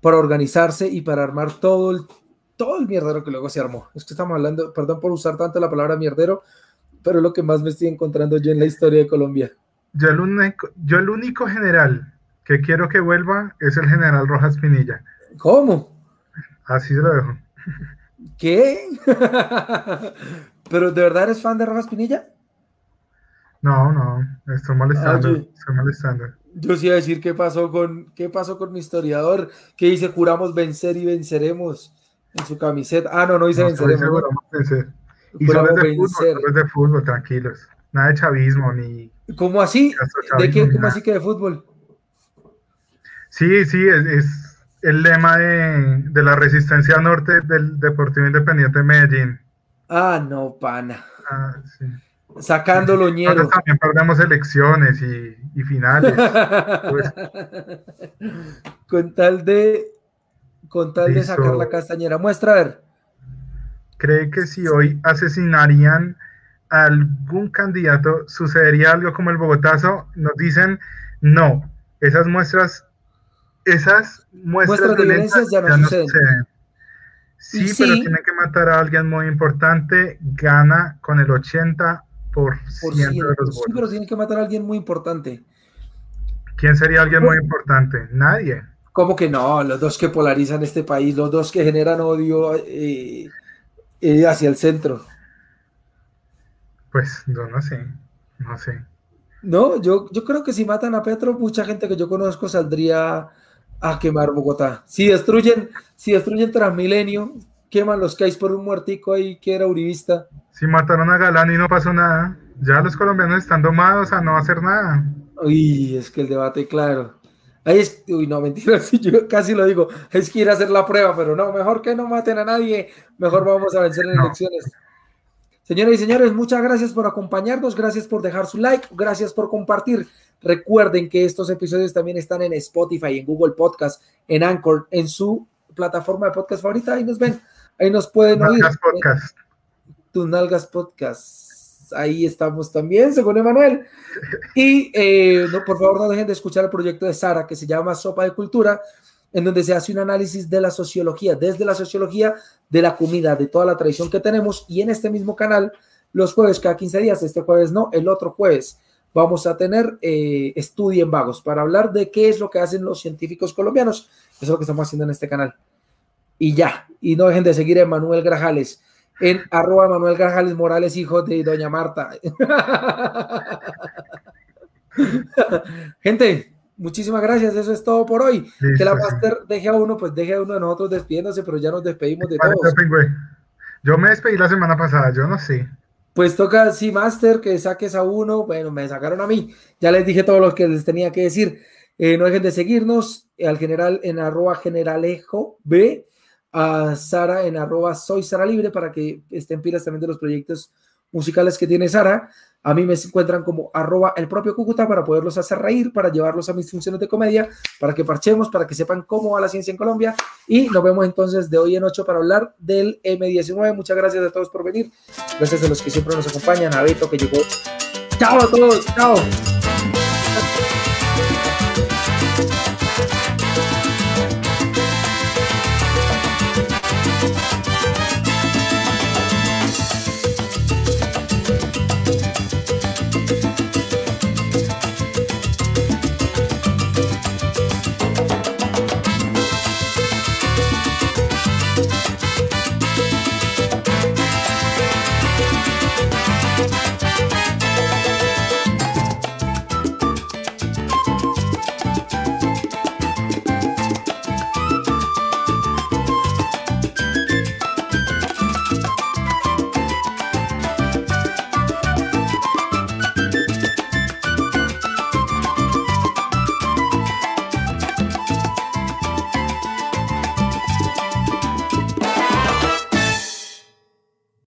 para organizarse y para armar todo el, todo el mierdero que luego se armó. Es que estamos hablando, perdón por usar tanto la palabra mierdero, pero es lo que más me estoy encontrando yo en la historia de Colombia. Yo el único, yo el único general que quiero que vuelva es el general Rojas Pinilla. ¿Cómo? Así se lo dejo. ¿Qué? ¿Pero de verdad eres fan de Rojas Pinilla? No, no, estoy molestando, ah, estoy molestando. Yo sí iba a decir qué pasó con qué pasó con mi historiador, que dice juramos vencer y venceremos en su camiseta. Ah, no, no dice venceremos. Juramos vencer. Y solo de fútbol, de fútbol, tranquilos. Nada de chavismo ni. ¿Cómo así? ¿De qué? ¿Cómo así que de fútbol? Sí, sí, es, el lema de, la resistencia norte del Deportivo Independiente de Medellín. Ah, no, pana. Ah, sí. Sacando loñero. También perdemos elecciones y, finales. Pues. Con tal de con tal de sacar la castañera. Muestra a ver. ¿Cree que si hoy asesinarían a algún candidato, sucedería algo como el Bogotazo? Nos dicen no. Esas muestras esas muestras, de violencia ya no, suceden. Sí, pero tiene que matar a alguien muy importante, gana con el 80% por de los votos. Sí, pero tiene que matar a alguien muy importante. ¿Quién sería alguien muy importante? Nadie. ¿Cómo que no? Los dos que polarizan este país, los dos que generan odio eh, eh, hacia el centro. Pues yo no sé, no sé. No, yo, yo creo que si matan a Petro, mucha gente que yo conozco saldría a quemar Bogotá. Si destruyen, si destruyen Transmilenio, queman los hay por un muertico ahí que era uribista. Si mataron a Galán y no pasó nada, ya los colombianos están domados a no hacer nada. Uy, es que el debate, claro. Ahí es, uy, no, mentira, yo casi lo digo, es que ir a hacer la prueba, pero no, mejor que no maten a nadie, mejor vamos a vencer en elecciones. Señoras y señores, muchas gracias por acompañarnos, gracias por dejar su like, gracias por compartir. Recuerden que estos episodios también están en Spotify, en Google Podcast, en Anchor, en su plataforma de podcast favorita. Ahí nos ven, ahí nos pueden oír. Podcast. Tus Nalgas Podcast. Ahí estamos también, según Emanuel. Y eh, no, por favor, no dejen de escuchar el proyecto de Sara que se llama Sopa de Cultura, en donde se hace un análisis de la sociología, desde la sociología de la comida, de toda la tradición que tenemos. Y en este mismo canal, los jueves, cada 15 días, este jueves no, el otro jueves vamos a tener eh, Estudien Vagos para hablar de qué es lo que hacen los científicos colombianos. Eso es lo que estamos haciendo en este canal. Y ya, y no dejen de seguir a Manuel Grajales en arroba Manuel Grajales Morales, hijo de Doña Marta. Gente, muchísimas gracias. Eso es todo por hoy. que la Master deje a uno, pues deje a uno de nosotros despidiéndose, pero ya nos despedimos de todos. Yo me despedí la semana pasada, yo no sé. Pues toca, sí, Master, que saques a uno. Bueno, me sacaron a mí. Ya les dije todo lo que les tenía que decir. Eh, no dejen de seguirnos al general en arroba generalejo B, a Sara en arroba soy Sara Libre para que estén pilas también de los proyectos musicales que tiene Sara. A mí me encuentran como arroba el propio Cúcuta para poderlos hacer reír, para llevarlos a mis funciones de comedia, para que parchemos, para que sepan cómo va la ciencia en Colombia. Y nos vemos entonces de hoy en ocho para hablar del M19. Muchas gracias a todos por venir. Gracias a los que siempre nos acompañan, a Beto que llegó. Chao a todos, chao.